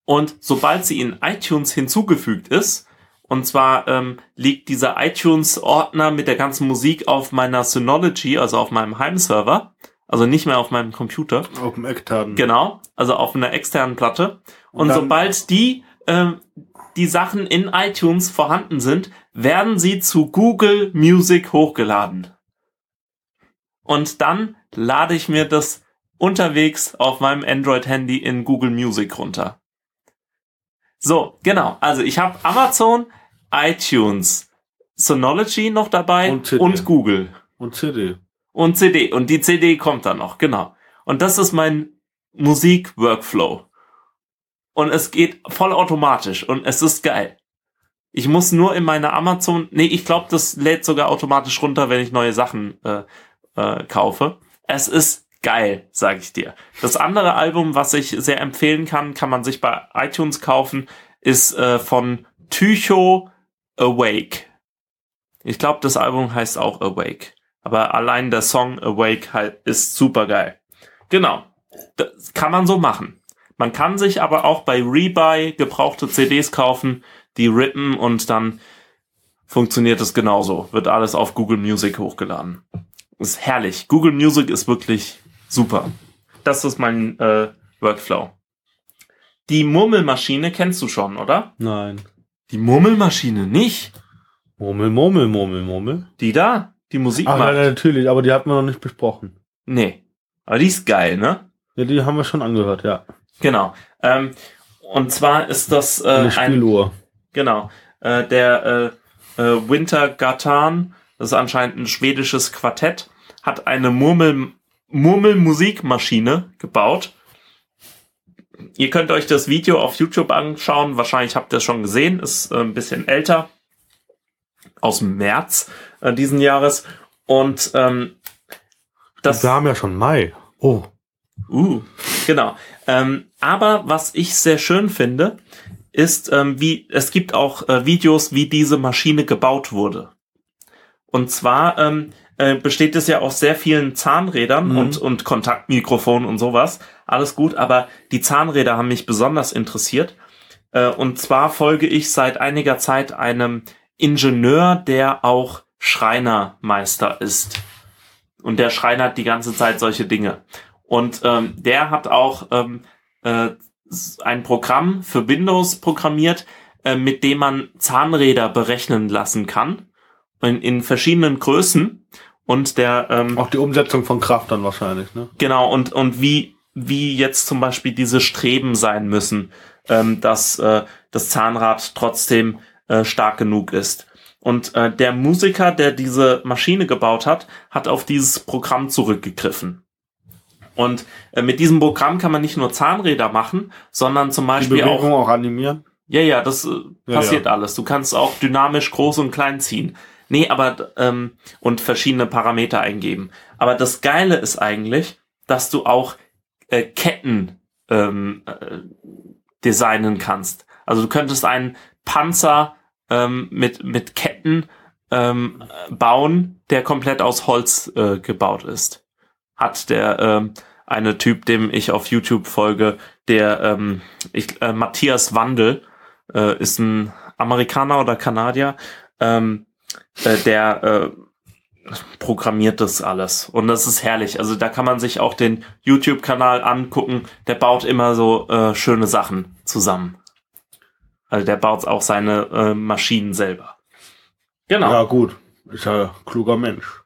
Und sobald sie in iTunes hinzugefügt ist, und zwar ähm, liegt dieser iTunes-Ordner mit der ganzen Musik auf meiner Synology, also auf meinem Heimserver, also nicht mehr auf meinem Computer. Auf dem Ecktaden. Genau, also auf einer externen Platte. Und, Und sobald die ähm, die Sachen in iTunes vorhanden sind, werden sie zu Google Music hochgeladen. Und dann lade ich mir das unterwegs auf meinem Android-Handy in Google Music runter. So, genau. Also ich habe Amazon, iTunes, Synology noch dabei Und und Google Und CD. und CD. Und die CD kommt dann noch, genau. Und das ist mein Musik-Workflow. Und es geht voll automatisch und es ist geil. Ich muss nur in meine Amazon, nee, ich glaube, das lädt sogar automatisch runter, wenn ich neue Sachen äh, äh, kaufe. Es ist geil, sage ich dir. Das andere Album, was ich sehr empfehlen kann, kann man sich bei iTunes kaufen, ist äh, von Tycho Awake. Ich glaube, das Album heißt auch Awake. Aber allein der Song Awake halt ist super geil. Genau. Das kann man so machen. Man kann sich aber auch bei Rebuy gebrauchte CDs kaufen, die rippen und dann funktioniert es genauso. Wird alles auf Google Music hochgeladen. Ist herrlich. Google Music ist wirklich super. Das ist mein äh, Workflow. Die Murmelmaschine kennst du schon, oder? Nein. Die Murmelmaschine nicht. Murmel, Murmel, Murmel, Murmel. Die da, die Musik Ach, macht. ja, natürlich, aber die hatten wir noch nicht besprochen. Nee. Aber die ist geil, ne? Ja, die haben wir schon angehört, ja. Genau. Ähm, und zwar ist das äh, Eine ein, Spieluhr. genau, äh, der äh, äh, Winter Gatan, das ist anscheinend ein schwedisches Quartett, hat eine Murmel Murmelmusikmaschine gebaut. Ihr könnt euch das Video auf YouTube anschauen. Wahrscheinlich habt ihr es schon gesehen. Ist äh, ein bisschen älter. Aus dem März äh, diesen Jahres. Und ähm, das wir haben ja schon Mai. Oh. Uh, genau. Ähm, aber was ich sehr schön finde, ist, ähm, wie es gibt auch äh, Videos, wie diese Maschine gebaut wurde. Und zwar ähm, äh, besteht es ja aus sehr vielen Zahnrädern Mhm. und, und Kontaktmikrofonen und sowas. Alles gut, aber die Zahnräder haben mich besonders interessiert. Äh, und zwar folge ich seit einiger Zeit einem Ingenieur, der auch Schreinermeister ist. Und der schreinert die ganze Zeit solche Dinge. Und ähm, der hat auch ähm, äh, ein Programm für Windows programmiert, äh, mit dem man Zahnräder berechnen lassen kann. In, in verschiedenen Größen. Und der ähm, Auch die Umsetzung von Kraft dann wahrscheinlich, ne? Genau, und, und wie, wie jetzt zum Beispiel diese Streben sein müssen, ähm, dass äh, das Zahnrad trotzdem äh, stark genug ist. Und äh, der Musiker, der diese Maschine gebaut hat, hat auf dieses Programm zurückgegriffen. Und äh, mit diesem Programm kann man nicht nur Zahnräder machen, sondern zum Beispiel auch auch animieren. ja, ja, das äh, Ja, passiert alles. Du kannst auch dynamisch groß und klein ziehen. Nee, aber ähm, und verschiedene Parameter eingeben. Aber das Geile ist eigentlich, dass du auch äh, Ketten ähm, äh, designen kannst. Also du könntest einen Panzer ähm, mit mit Ketten ähm, bauen, der komplett aus Holz äh, gebaut ist. Hat der ähm, eine Typ, dem ich auf YouTube folge, der ähm, ich, äh, Matthias Wandel äh, ist ein Amerikaner oder Kanadier, ähm, äh, der äh, programmiert das alles. Und das ist herrlich. Also da kann man sich auch den YouTube-Kanal angucken. Der baut immer so äh, schöne Sachen zusammen. Also der baut auch seine äh, Maschinen selber. Genau. Ja, gut. Ist ja kluger Mensch.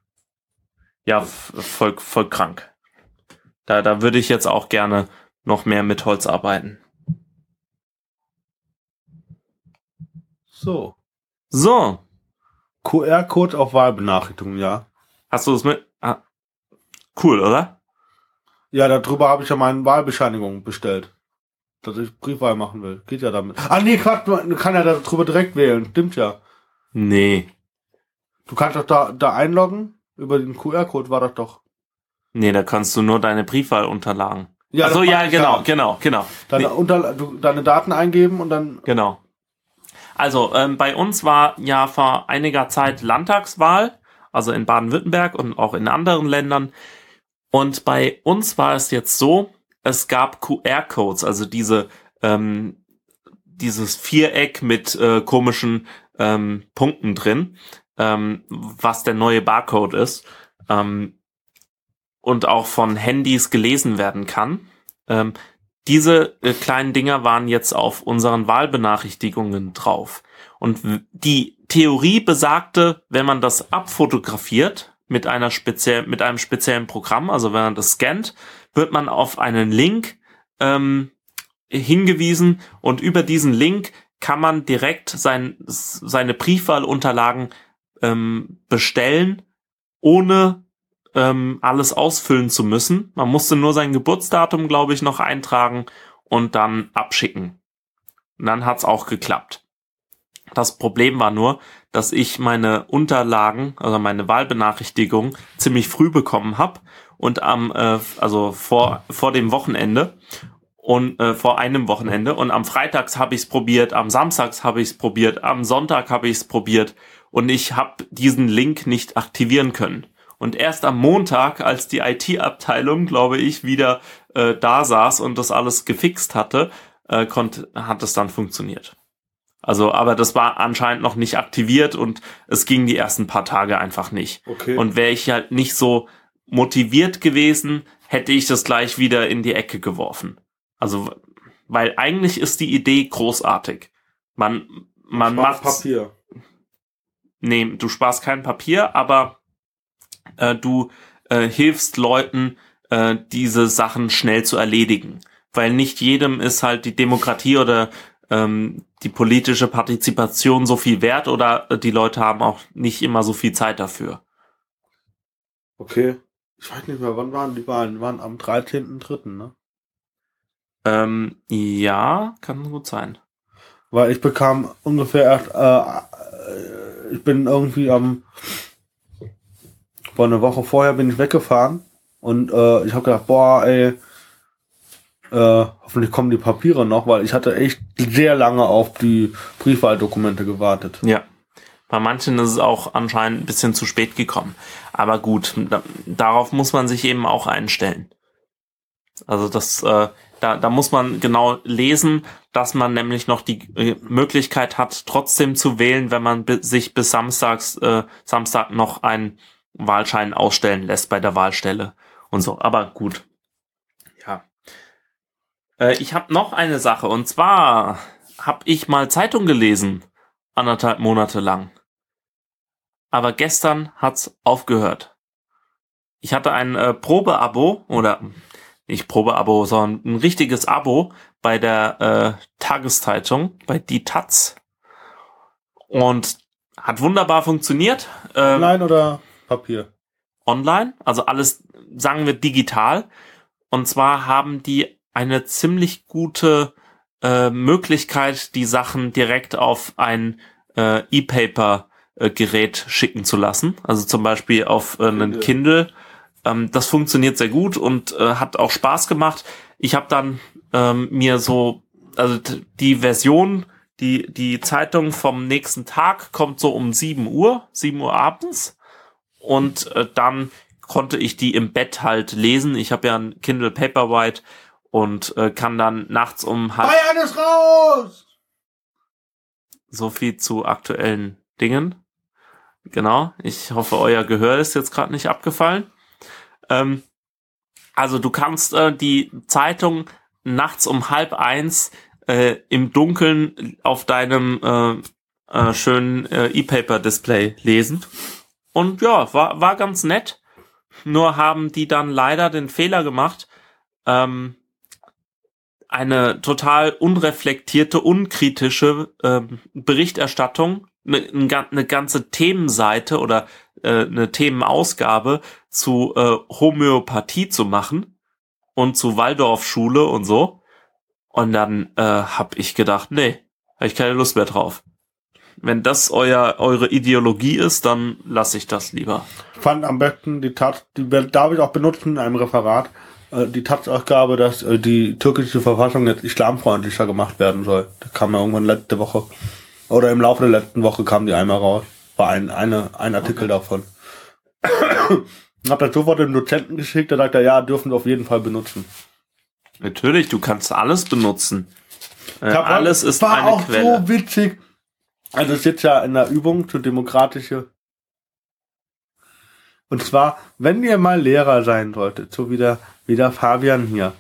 F- voll, voll krank. Da, da würde ich jetzt auch gerne noch mehr mit Holz arbeiten. So. So, QR-Code auf Wahlbenachrichtigungen, ja. hast du das mit? Ah, cool, oder? Ja, darüber habe ich ja meine Wahlbescheinigung bestellt. Dass ich Briefwahl machen will. Geht ja damit. Ah, nee, Quatsch, man kann ja darüber direkt wählen. Stimmt ja. Nee. Du kannst doch da, da einloggen. Über den QR-Code war das doch. Nee, da kannst du nur deine Briefwahlunterlagen. Ja, so, ja, genau, ja. genau, genau. Deine, Nee. Unter, du, deine Daten eingeben und dann. Genau. Also, ähm, bei uns war ja vor einiger Zeit Landtagswahl, also in Baden-Württemberg und auch in anderen Ländern. Und bei uns war es jetzt so, es gab QR-Codes, also diese, ähm, dieses Viereck mit äh, komischen ähm, Punkten drin, ähm, was der neue Barcode ist. Ähm, und auch von Handys gelesen werden kann. Ähm, diese äh, kleinen Dinger waren jetzt auf unseren Wahlbenachrichtigungen drauf. Und die Theorie besagte, wenn man das abfotografiert mit einer speziell, mit einem speziellen Programm, also wenn man das scannt, wird man auf einen Link ähm, hingewiesen und über diesen Link kann man direkt sein, seine Briefwahlunterlagen ähm, bestellen, ohne ähm, alles ausfüllen zu müssen. Man musste nur sein Geburtsdatum, glaube ich, noch eintragen und dann abschicken. Und dann hat's auch geklappt. Das Problem war nur, dass ich meine Unterlagen, also meine Wahlbenachrichtigung, ziemlich früh bekommen habe und am, äh, also vor vor dem Wochenende und äh, vor einem Wochenende und am Freitags habe ich es probiert, am Samstags habe ich es probiert, am Sonntag habe ich es probiert und ich habe diesen Link nicht aktivieren können. Und erst am Montag, als die IT-Abteilung, glaube ich, wieder äh, da saß und das alles gefixt hatte, äh, konnte, hat es dann funktioniert. Also, aber das war anscheinend noch nicht aktiviert und es ging die ersten paar Tage einfach nicht. Okay. Und wäre ich halt nicht so motiviert gewesen, hätte ich das gleich wieder in die Ecke geworfen. Also, weil eigentlich ist die Idee großartig. Man, man macht, Papier. Nee, du sparst kein Papier, aber äh, du äh, hilfst Leuten, äh, diese Sachen schnell zu erledigen. Weil nicht jedem ist halt die Demokratie oder ähm, die politische Partizipation so viel wert oder äh, die Leute haben auch nicht immer so viel Zeit dafür. Okay. Ich weiß nicht mehr, wann waren die Wahlen? Die waren am 13.3., ne? Ähm, ja, kann gut sein. Weil ich bekam ungefähr erst, äh, ich bin irgendwie am, vor einer Woche vorher bin ich weggefahren und äh, ich habe gedacht, boah, ey, äh, hoffentlich kommen die Papiere noch, weil ich hatte echt sehr lange auf die Briefwahldokumente gewartet. Ja. Bei manchen ist es auch anscheinend ein bisschen zu spät gekommen. Aber gut, da, darauf muss man sich eben auch einstellen. Also das, äh, da, da muss man genau lesen, dass man nämlich noch die äh, Möglichkeit hat, trotzdem zu wählen, wenn man sich bis Samstags, äh, Samstag noch einen Wahlschein ausstellen lässt bei der Wahlstelle und so. Aber gut. Ja. Äh, ich habe noch eine Sache und zwar habe ich mal Zeitung gelesen anderthalb Monate lang. Aber gestern hat's aufgehört. Ich hatte ein äh, Probeabo oder nicht Probeabo, sondern ein richtiges Abo bei der äh, Tageszeitung, bei Die Taz. Und hat wunderbar funktioniert. Ähm, Online oder Papier? online, also alles, sagen wir, digital. Und zwar haben die eine ziemlich gute äh, Möglichkeit, die Sachen direkt auf ein äh, E-Paper-Gerät schicken zu lassen. Also zum Beispiel auf äh, einen Kindle. Ähm, das funktioniert sehr gut und äh, hat auch Spaß gemacht. Ich habe dann ähm, mir so, also die Version, die, die Zeitung vom nächsten Tag kommt so um 7 Uhr, 7 Uhr abends. Und äh, dann konnte ich die im Bett halt lesen. Ich habe ja ein Kindle Paperwhite und äh, kann dann nachts um halb Bayern ist raus! so viel zu aktuellen Dingen. Genau. Ich hoffe, euer Gehör ist jetzt gerade nicht abgefallen. Ähm, also du kannst äh, die Zeitung nachts um halb eins äh, im Dunkeln auf deinem äh, äh, schönen äh, E-Paper-Display lesen. Und ja, war, war ganz nett. Nur haben die dann leider den Fehler gemacht, ähm, eine total unreflektierte, unkritische ähm, Berichterstattung, eine, ganze Themenseite oder äh, eine Themenausgabe zu äh, Homöopathie zu machen und zu Waldorfschule und so. Und dann äh, hab ich gedacht, nee, habe ich keine Lust mehr drauf. Wenn das euer eure Ideologie ist, dann lasse ich das lieber. Ich fand am besten die Tat, die darf ich auch benutzen in einem Referat, äh, die Tatsausgabe, dass äh, die türkische Verfassung jetzt islamfreundlicher gemacht werden soll. Da kam ja irgendwann letzte Woche. Oder im Laufe der letzten Woche kam die einmal raus. War ein, eine, ein Artikel davon. hab das sofort dem Dozenten geschickt, der sagt ja, dürfen wir auf jeden Fall benutzen. Natürlich, du kannst alles benutzen. Äh, alles ist war eine auch Quelle. so witzig. Also es jetzt ja in der Übung zu demokratische. Und zwar, wenn ihr mal Lehrer sein solltet, so wie der, wie der Fabian hier,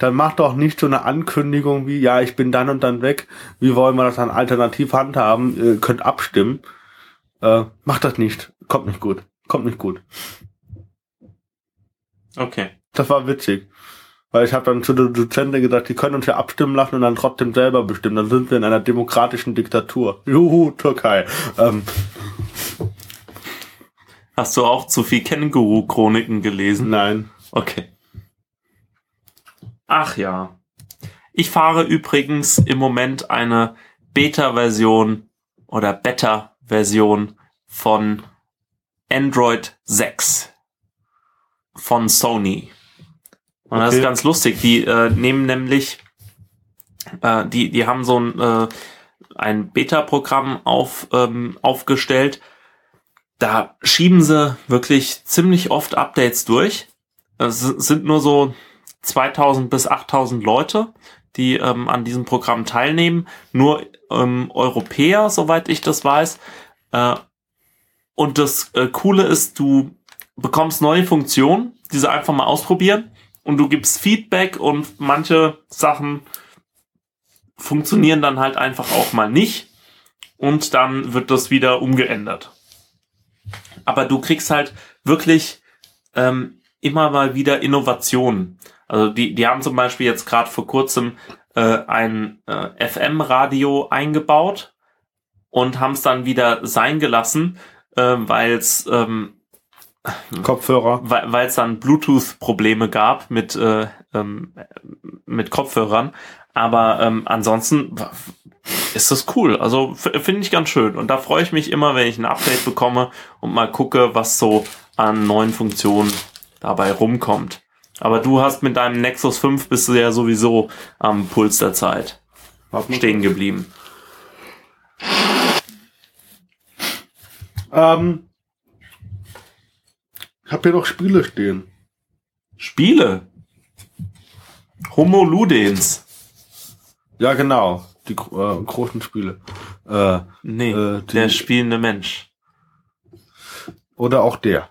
dann macht doch nicht so eine Ankündigung wie, ja, ich bin dann und dann weg, wie wollen wir das dann alternativ handhaben, ihr könnt abstimmen. Äh, macht das nicht. Kommt nicht gut. Kommt nicht gut. Okay. Das war witzig. Weil ich habe dann zu der Dozentin gesagt, die können uns ja abstimmen lassen und dann trotzdem selber bestimmen. Dann sind wir in einer demokratischen Diktatur. Juhu, Türkei. Ähm, Hast du auch zu viel Känguru-Chroniken gelesen? nein. Okay. Ach ja. Ich fahre übrigens im Moment eine Beta-Version oder Beta-Version von Android 6 von Sony. Und das Okay. ist ganz lustig. Die äh, nehmen nämlich, äh, die, die haben so ein, äh, ein Beta-Programm auf, ähm, aufgestellt. Da schieben sie wirklich ziemlich oft Updates durch. Es sind nur so 2000 bis 8000 Leute, die ähm, an diesem Programm teilnehmen. Nur ähm, Europäer, soweit ich das weiß. Äh, und das äh, Coole ist, du bekommst neue Funktionen, diese einfach mal ausprobieren und du gibst Feedback und manche Sachen funktionieren dann halt einfach auch mal nicht und dann wird das wieder umgeändert. Aber du kriegst halt wirklich ähm, immer mal wieder Innovationen. Also die, die haben zum Beispiel jetzt gerade vor kurzem äh, ein äh, FM-Radio eingebaut und haben es dann wieder sein gelassen, äh, weil es ähm, Kopfhörer. weil es dann Bluetooth-Probleme gab mit äh, ähm, mit Kopfhörern. Aber ähm, ansonsten ist das cool. Also finde ich ganz schön. Und da freue ich mich immer, wenn ich ein Update bekomme und mal gucke, was so an neuen Funktionen dabei rumkommt. Aber du hast mit deinem Nexus 5 bist du ja sowieso am Puls der Zeit stehen geblieben. Ähm, ich habe hier noch Spiele stehen. Spiele. Homo Ludens. Ja, genau. Die äh, großen Spiele. Äh, Nee, Äh, der spielende Mensch. oder auch der.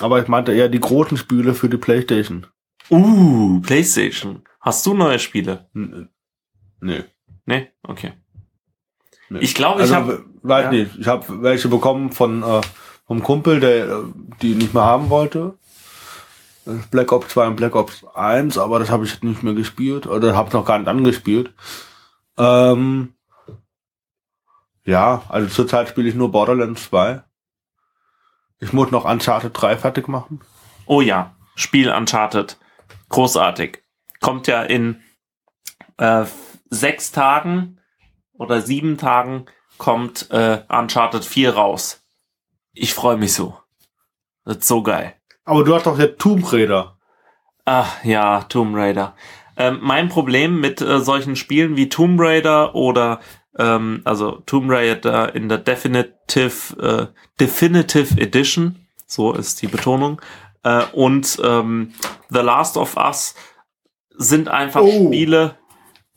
Aber ich meinte eher die großen Spiele für die Playstation. Uh, PlayStation. Hast du neue Spiele? N- Nee. Nee? Okay. nee. Ich glaube, ich also, habe. we- Weiß ja. nicht. Ich habe welche bekommen von äh, vom Kumpel, der äh, die nicht mehr haben wollte. Äh, Black Ops 2 und Black Ops 1, aber das habe ich nicht mehr gespielt oder habe noch gar nicht angespielt. Ähm, Ja, also zurzeit spiele ich nur Borderlands 2. Ich muss noch Uncharted 3 fertig machen. Oh ja, Spiel Uncharted. Großartig. Kommt ja in äh, sechs Tagen oder sieben Tagen kommt äh, Uncharted 4 raus. Ich freue mich so. Das ist so geil. Aber du hast doch jetzt Tomb Raider. Ach ja, Tomb Raider. Ähm, mein Problem mit äh, solchen Spielen wie Tomb Raider oder ähm, also Tomb Raider in der Definitive äh, Definitive Edition, so ist die Betonung, äh, und ähm, The Last of Us sind einfach Oh. Spiele,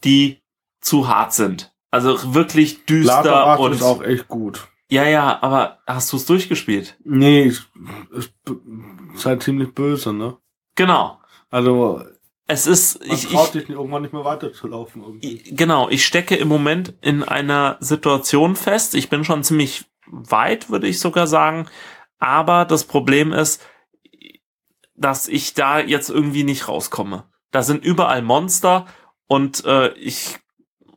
die zu hart sind. Also wirklich düster und ist auch echt gut. ja, ja, aber hast du es durchgespielt? Nee, ist, ist halt ziemlich böse, ne? Genau. Also, Es ist man ich, ich, traut sich nicht, irgendwann nicht mehr weiterzulaufen. Irgendwie. Genau, ich stecke im Moment in einer Situation fest. Ich bin schon ziemlich weit, würde ich sogar sagen. Aber das Problem ist, dass ich da jetzt irgendwie nicht rauskomme. Da sind überall Monster und äh, ich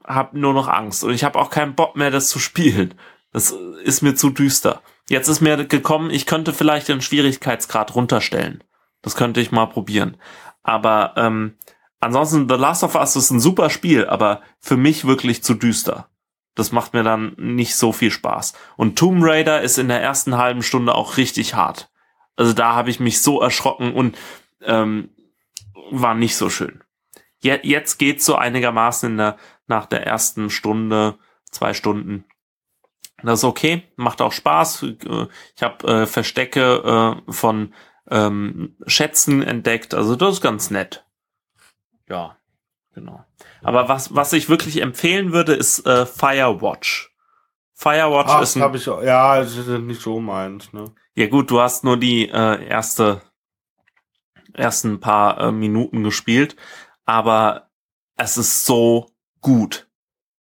habe nur noch Angst und ich habe auch keinen Bock mehr, das zu spielen. Das ist mir zu düster. Jetzt ist mir gekommen, ich könnte vielleicht den Schwierigkeitsgrad runterstellen. Das könnte ich mal probieren. Aber ähm, ansonsten, The Last of Us ist ein super Spiel, aber für mich wirklich zu düster. Das macht mir dann nicht so viel Spaß. Und Tomb Raider ist in der ersten halben Stunde auch richtig hart. Also da habe ich mich so erschrocken und ähm, war nicht so schön. Je jetzt geht's so einigermaßen in der, nach der ersten Stunde, zwei Stunden. Das ist okay, macht auch Spaß. Äh, Ich habe äh, Verstecke äh, von ähm, Schätzen entdeckt, also das ist ganz nett. Ja, genau. Aber was, was ich wirklich empfehlen würde, ist äh, Firewatch. Firewatch Ach, ist ein, hab ich, ja, das ist nicht so meins, ne? ja gut, du hast nur die äh, erste ersten paar äh, Minuten gespielt, aber es ist so gut.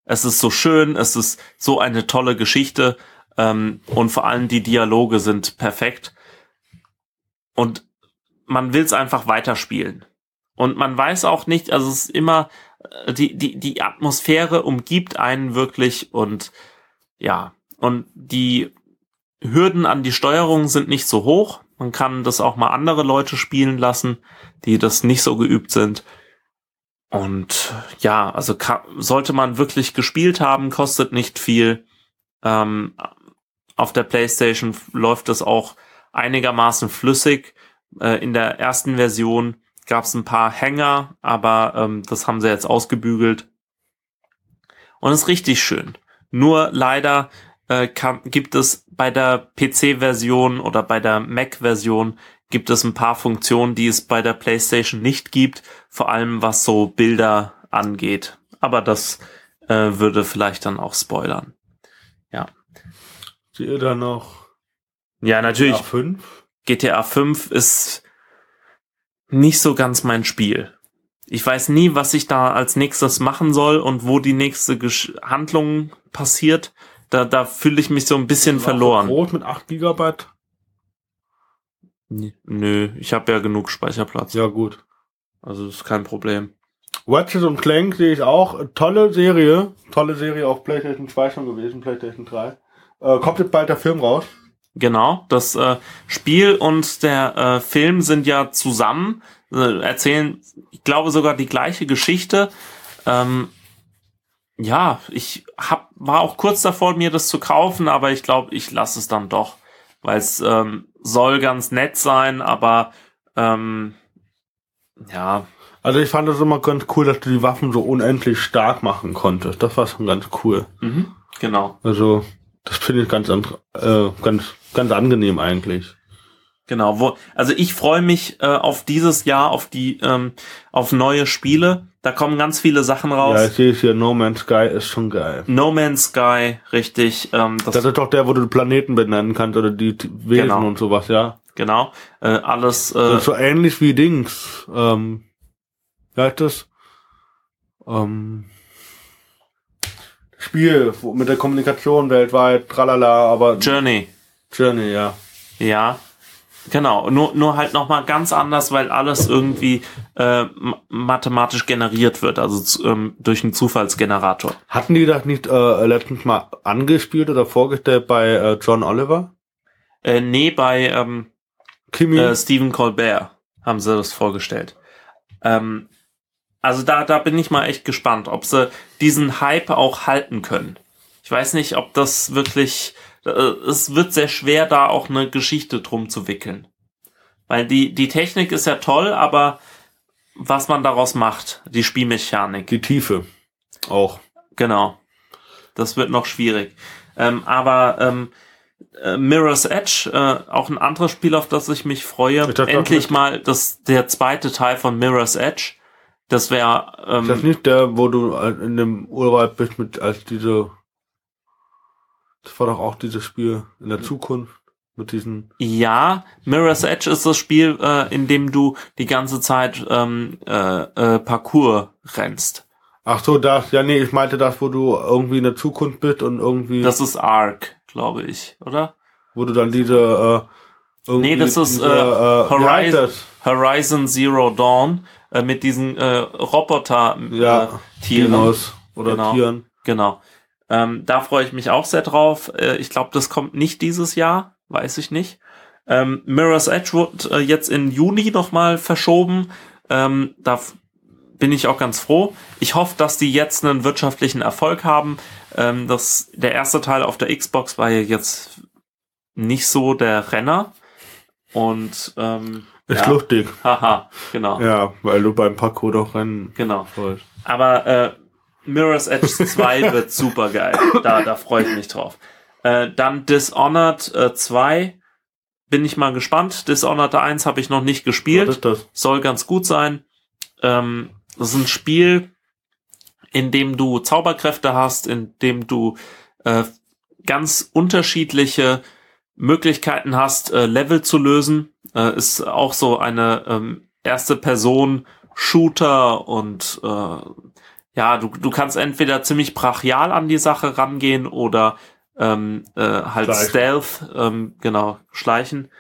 Es ist so schön, es ist so eine tolle Geschichte ähm, und vor allem die Dialoge sind perfekt und man will es einfach weiterspielen. Und man weiß auch nicht, also es ist immer, äh, die, die, die Atmosphäre umgibt einen wirklich und ja, und die Hürden an die Steuerung sind nicht so hoch. Man kann das auch mal andere Leute spielen lassen, die das nicht so geübt sind. Und ja, also ka- sollte man wirklich gespielt haben, kostet nicht viel. Ähm, auf der PlayStation läuft es auch einigermaßen flüssig. Äh, in der ersten Version gab es ein paar Hänger, aber ähm, das haben sie jetzt ausgebügelt. Und ist richtig schön. Nur leider äh, kann, gibt es bei der PC-Version oder bei der Mac-Version gibt es ein paar Funktionen, die es bei der PlayStation nicht gibt, vor allem was so Bilder angeht. Aber das äh, würde vielleicht dann auch spoilern. Seht ihr da noch Ja, natürlich. A5? GTA 5 ist nicht so ganz mein Spiel. Ich weiß nie, was ich da als nächstes machen soll und wo die nächste Gesch Handlung passiert. Da, da fühle ich mich so ein bisschen verloren. Groß mit 8 Gigabyte? Nö, ich habe ja genug Speicherplatz. Ja, gut. Also ist kein Problem. Ratchet und Clank sehe ich auch. Tolle Serie. Tolle Serie auf PlayStation 2 schon gewesen, PlayStation 3. Äh, kommt jetzt bald der Film raus. Genau, das äh, Spiel und der äh, Film sind ja zusammen, äh, erzählen, ich glaube sogar die gleiche Geschichte. Ähm, ja, ich hab, war auch kurz davor, mir das zu kaufen, aber ich glaube, ich lasse es dann doch, weil es ähm, soll ganz nett sein, aber ähm, ja, Also ich fand es immer ganz cool, dass du die Waffen so unendlich stark machen konntest. Das war schon ganz cool. mhm, genau. Also das finde ich ganz, an- äh, ganz, ganz angenehm eigentlich. Genau, wo, also ich freue mich äh, auf dieses Jahr, auf die, ähm, auf neue Spiele. Da kommen ganz viele Sachen raus. Ja, ich sehe es hier, No Man's Sky ist schon geil. No Man's Sky, richtig. Ähm, das, Das ist doch der, wo du Planeten benennen kannst oder die Wesen Genau. und sowas, ja. genau. Äh, alles. Das Äh, ist so ähnlich wie Dings. Ähm, wie heißt das? Ähm, Spiel wo, mit der Kommunikation weltweit, tralala, aber Journey. Journey, ja. Ja. Genau, nur, nur halt nochmal ganz anders, weil alles irgendwie äh, mathematisch generiert wird, also ähm, durch einen Zufallsgenerator. Hatten die das nicht äh, letztens mal angespielt oder vorgestellt bei äh, John Oliver? Äh, nee, bei ähm, Kimi? äh, Stephen Colbert haben sie das vorgestellt. Ähm, also da, da bin ich mal echt gespannt, ob sie diesen Hype auch halten können. Ich weiß nicht, ob das wirklich, äh, es wird sehr schwer, da auch eine Geschichte drum zu wickeln. Weil die, die Technik ist ja toll, aber was man daraus macht, die Spielmechanik. die Tiefe. Auch. Genau. Das wird noch schwierig. Ähm, aber ähm, äh, Mirror's Edge, äh, auch ein anderes Spiel, auf das ich mich freue. Ich Endlich mal das, der zweite Teil von Mirror's Edge. Das wäre, Ist das ähm, nicht der, wo du äh, in dem Urwald bist mit als diese das war doch auch dieses Spiel in der Zukunft mit diesen ja, Mirror's Edge ist das Spiel, äh, in dem du die ganze Zeit ähm, äh, äh, Parcours rennst. Ach so, das, ja nee, ich meinte das, wo du irgendwie in der Zukunft bist und irgendwie Das ist Ark, glaube ich, oder? wo du dann diese äh, irgendwie Nee, das ist, diese, äh, heißt Horizon-? Horizon Zero Dawn äh, mit diesen äh, Roboter äh, Ja. Dinos oder Genau. Tieren. Genau. Ähm, da freue ich mich auch sehr drauf. Äh, ich glaube, das kommt nicht dieses Jahr, weiß ich nicht. Ähm, Mirror's Edge wird äh, jetzt in Juni nochmal verschoben. Ähm, da bin ich auch ganz froh. Ich hoffe, dass die jetzt einen wirtschaftlichen Erfolg haben. Ähm, das, der erste Teil auf der Xbox war ja jetzt nicht so der Renner. Und ähm, Ist ja. lustig. haha, genau. Ja, weil du beim Parkour doch rennen Genau. sollst. Aber äh, Mirror's Edge 2 wird super geil. Da, da freue ich mich drauf. Äh, dann Dishonored äh, 2 bin ich mal gespannt. Dishonored 1 habe ich noch nicht Was gespielt. ist das? Soll ganz gut sein. Ähm, das ist ein Spiel, in dem du Zauberkräfte hast, in dem du äh, ganz unterschiedliche Möglichkeiten hast, äh, Level zu lösen. Äh, ist auch so eine ähm, erste Person Shooter und äh, ja, du, du kannst entweder ziemlich brachial an die Sache rangehen oder ähm, äh, halt Schleichen. Stealth, ähm, genau, schleichen.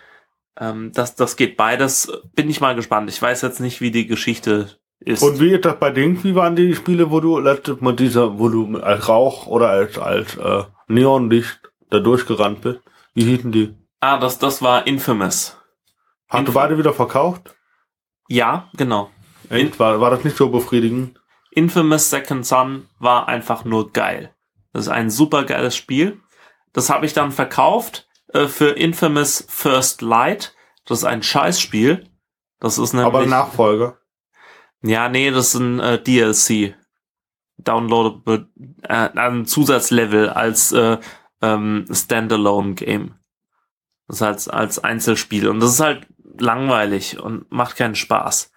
Ähm, das, das geht beides. Bin ich mal gespannt. Ich weiß jetzt nicht, wie die Geschichte ist. Und wie das bei Ding? Wie waren die Spiele, wo du letztes Mal dieser, wo du als Rauch oder als als äh, Neonlicht da durchgerannt bist? Wie hießen die? ah, das, das war Infamous. Hast du beide wieder verkauft? Ja, genau. Echt? War, war das nicht so befriedigend? Infamous Second Son war einfach nur geil. Das ist ein super geiles Spiel. Das habe ich dann verkauft äh, für Infamous First Light. Das ist ein Scheißspiel. Das ist nämlich Aber Nachfolger. ja, nee, das ist ein äh, DLC. Downloadable, äh, ein Zusatzlevel als äh, ähm, Standalone Game. Das als, als Einzelspiel. Und das ist halt langweilig und macht keinen Spaß.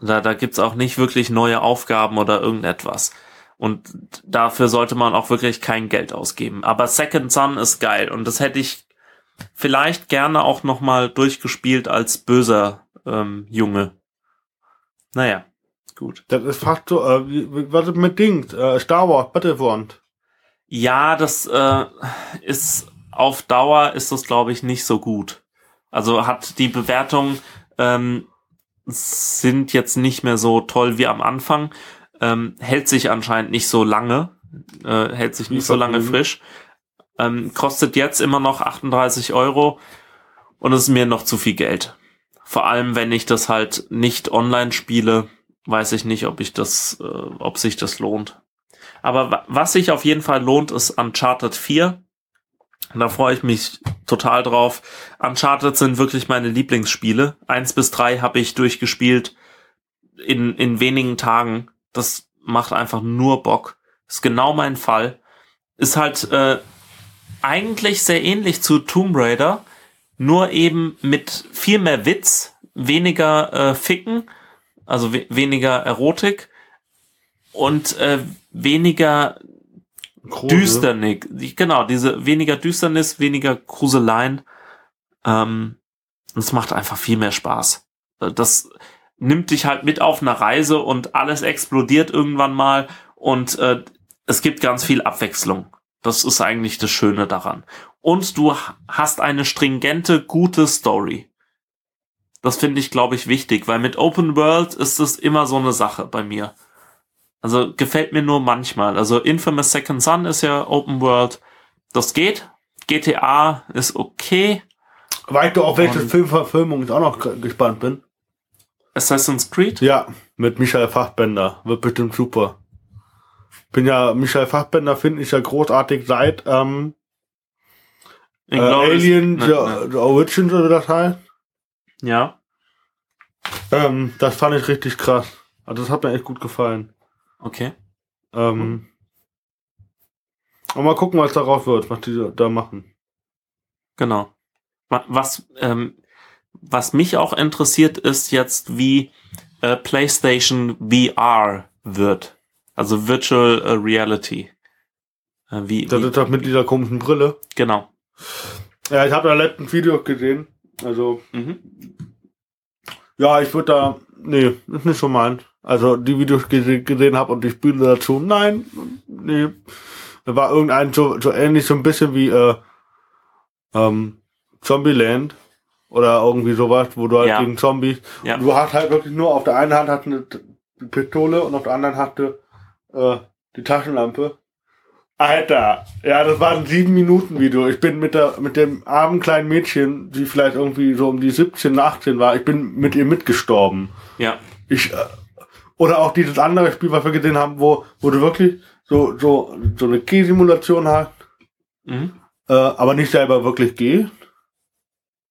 Da, da gibt's auch nicht wirklich neue Aufgaben oder irgendetwas. Und dafür sollte man auch wirklich kein Geld ausgeben. Aber Second Son ist geil. Und das hätte ich vielleicht gerne auch nochmal durchgespielt als böser ähm, Junge. Naja, gut. Das ist fast so, äh, wie, was ist mit Dings? Äh, Star Wars Battlefront. Ja, das äh, ist auf Dauer ist das, glaube ich, nicht so gut. Also hat die Bewertung ähm, sind jetzt nicht mehr so toll wie am Anfang. Ähm, hält sich anscheinend nicht so lange, äh, hält sich nicht so lange Vergnügen. frisch. Ähm, kostet jetzt immer noch 38 Euro und es ist mir noch zu viel Geld. Vor allem, wenn ich das halt nicht online spiele, weiß ich nicht, ob ich das, äh, ob sich das lohnt. Aber wa- was sich auf jeden Fall lohnt, ist Uncharted 4. Und Da freue ich mich total drauf. Uncharted sind wirklich meine Lieblingsspiele. Eins bis drei habe ich durchgespielt in, in wenigen Tagen. Das macht einfach nur Bock. Ist genau mein Fall. Ist halt äh, eigentlich sehr ähnlich zu Tomb Raider, nur eben mit viel mehr Witz, weniger äh, Ficken, also we weniger Erotik und äh, weniger Kruse. Düsternis, die- genau, diese weniger Düsternis, weniger Gruseleien. Ähm, es macht einfach viel mehr Spaß. Das nimmt dich halt mit auf eine Reise und alles explodiert irgendwann mal und äh, es gibt ganz viel Abwechslung. Das ist eigentlich das Schöne daran. Und du hast eine stringente, gute Story. Das finde ich, glaube ich, wichtig, weil mit Open World ist es immer so eine Sache bei mir. Also gefällt mir nur manchmal. Also Infamous Second Son ist ja Open World. Das geht. GTA ist okay. Weißt du, auf welche Filmverfilmung ich auch noch gespannt bin? Assassin's Creed? Ja, mit Michael Fachbender. Wird bestimmt super. Bin ja, Michael Fachbender finde ich ja großartig seit ähm, äh, Alien, ne, the, ne. the Origins oder das heißt. Ja. Ähm, das fand ich richtig krass. Also das hat mir echt gut gefallen. Okay. Ähm, aber mal gucken, was darauf wird, was die da machen. Genau. Wa- Was, ähm, was mich auch interessiert, ist jetzt, wie äh, PlayStation VR wird. Also Virtual äh, Reality. Äh, wie, Das wie, ist das mit dieser komischen Brille. genau. Ja, ich habe ja letzten Videos gesehen. Also, Mhm. ja, ich würde da. Nee, ist nicht so meins. Also die Videos gese gesehen habe und die Spiele dazu. Nein, nee. Da war irgendein so, so ähnlich so ein bisschen wie äh, ähm, Zombieland oder irgendwie sowas, wo du halt Ja. gegen Zombies. Ja. Du hast halt wirklich nur auf der einen Hand hat eine Pistole und auf der anderen hatte äh, die Taschenlampe. Alter, ja, das war ein sieben Minuten Video. Ich bin mit der mit dem armen kleinen Mädchen, die vielleicht irgendwie so um die 17, 18 war, ich bin mit ihr mitgestorben. Ja. Ich äh, oder auch dieses andere Spiel, was wir gesehen haben, wo wo du wirklich so so so eine Gehsimulation hast, Mhm. äh, aber nicht selber wirklich gehst.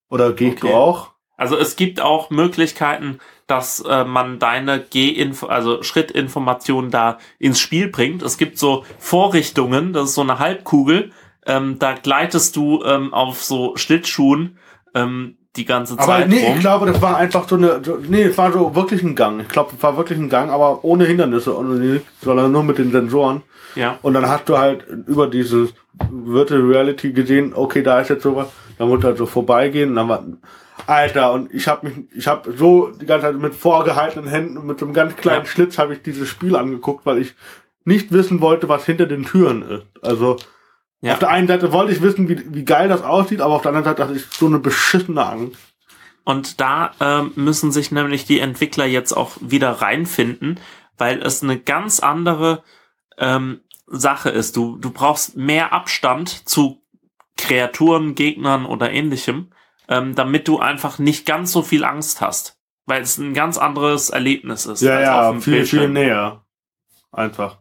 Oder gehst Okay. du auch? Also es gibt auch Möglichkeiten, dass äh, man deine Geh-Info, also Schrittinformationen da ins Spiel bringt. Es gibt so Vorrichtungen, das ist so eine Halbkugel, ähm, da gleitest du ähm, auf so Schlittschuhen ähm, die ganze Aber Zeit nee, rum. ich glaube, das war einfach so eine, nee, es war so wirklich ein Gang. Ich glaube, es war wirklich ein Gang, aber ohne Hindernisse, nichts, sondern nur mit den Sensoren. ja, Und dann hast du halt über dieses Virtual Reality gesehen, okay, da ist jetzt sowas, dann musst du halt so vorbeigehen, und dann war, Alter, und ich habe mich, ich habe so die ganze Zeit mit vorgehaltenen Händen und mit so einem ganz kleinen Ja. Schlitz habe ich dieses Spiel angeguckt, weil ich nicht wissen wollte, was hinter den Türen ist. Also Ja. auf der einen Seite wollte ich wissen, wie, wie geil das aussieht, aber auf der anderen Seite hatte ich so eine beschissene Angst. Und da ähm, müssen sich nämlich die Entwickler jetzt auch wieder reinfinden, weil es eine ganz andere ähm, Sache ist. Du, du brauchst mehr Abstand zu Kreaturen, Gegnern oder ähnlichem, ähm, damit du einfach nicht ganz so viel Angst hast. Weil es ein ganz anderes Erlebnis ist. Ja, als ja, auf dem viel, viel Bildschirm. näher. Einfach.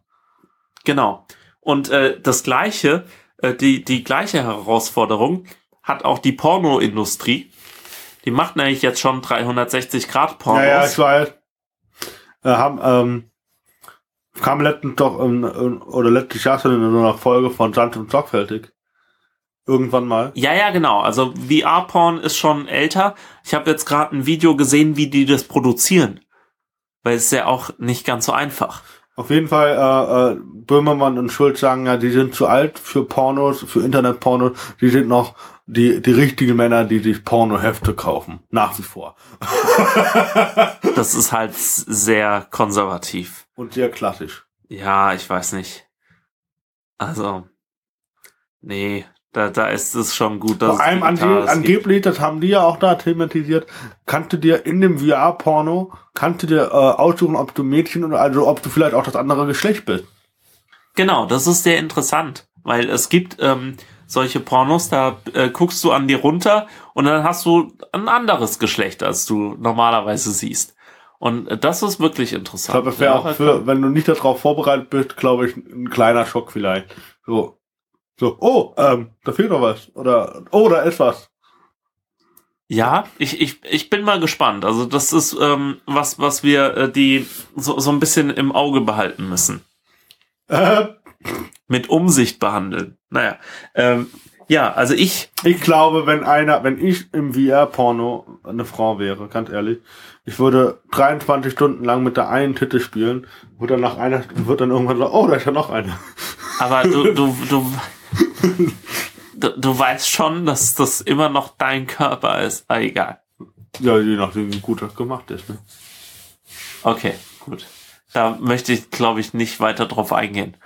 Genau. Und äh, das gleiche, äh, die, die gleiche Herausforderung hat auch die Pornoindustrie. Die macht nämlich jetzt schon 360 Grad Pornos. Ja, ja, ich weiß. Wir haben, ähm, kam letztens doch, ähm, ähm, oder letztes Jahr schon in so einer Folge von Sand und Sorgfältig. Irgendwann mal. Ja, ja, genau. Also VR-Porn ist schon älter. Ich habe jetzt gerade ein Video gesehen, wie die das produzieren. Weil es ist ja auch nicht ganz so einfach. Auf jeden Fall, äh, äh, Böhmermann und Schulz sagen ja, die sind zu alt für Pornos, für Internetpornos. Die sind noch die, die richtigen Männer, die sich Pornohefte kaufen. Nach wie vor. Das ist halt sehr konservativ. Und sehr klassisch. Ja, ich weiß nicht. Also, nee, da, da ist es schon gut, dass Vor allem es ange angeblich, das haben die ja auch da thematisiert, kannst du dir in dem VR-Porno, kannst du dir äh, aussuchen, ob du Mädchen oder also ob du vielleicht auch das andere Geschlecht bist. Genau, das ist sehr interessant, weil es gibt ähm, solche Pornos, da äh, guckst du an dir runter und dann hast du ein anderes Geschlecht, als du normalerweise siehst. Und äh, das ist wirklich Ich interessant. glaube, das wäre Ja, auch für, wenn du nicht darauf vorbereitet bist, glaube ich, ein kleiner Schock vielleicht. So, so, oh, ähm, da fehlt noch was. Oder, oh, da ist was. Ja, ich, ich, ich bin mal gespannt. Also das ist ähm, was, was wir äh, die so, so ein bisschen im Auge behalten müssen. Äh, Mit Umsicht behandeln. Naja, ähm, ja, also ich, ich glaube, wenn einer, wenn ich im VR-Porno eine Frau wäre, ganz ehrlich, ich würde 23 Stunden lang mit der einen Titte spielen, würde dann nach einer, wird dann irgendwann sagen, oh, da ist ja noch eine. aber du, du, du, du, du weißt schon, dass das immer noch dein Körper ist. Ah, egal. Ja, je nachdem, wie gut das gemacht ist. Ne? Okay, gut. Da möchte ich, glaube ich, nicht weiter drauf eingehen.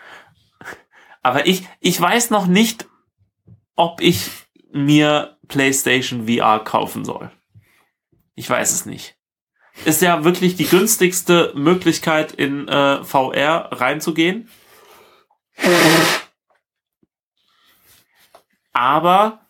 Aber ich, ich weiß noch nicht, ob ich mir PlayStation VR kaufen soll. Ich weiß es nicht. Ist ja wirklich die günstigste Möglichkeit in äh, VR reinzugehen. Aber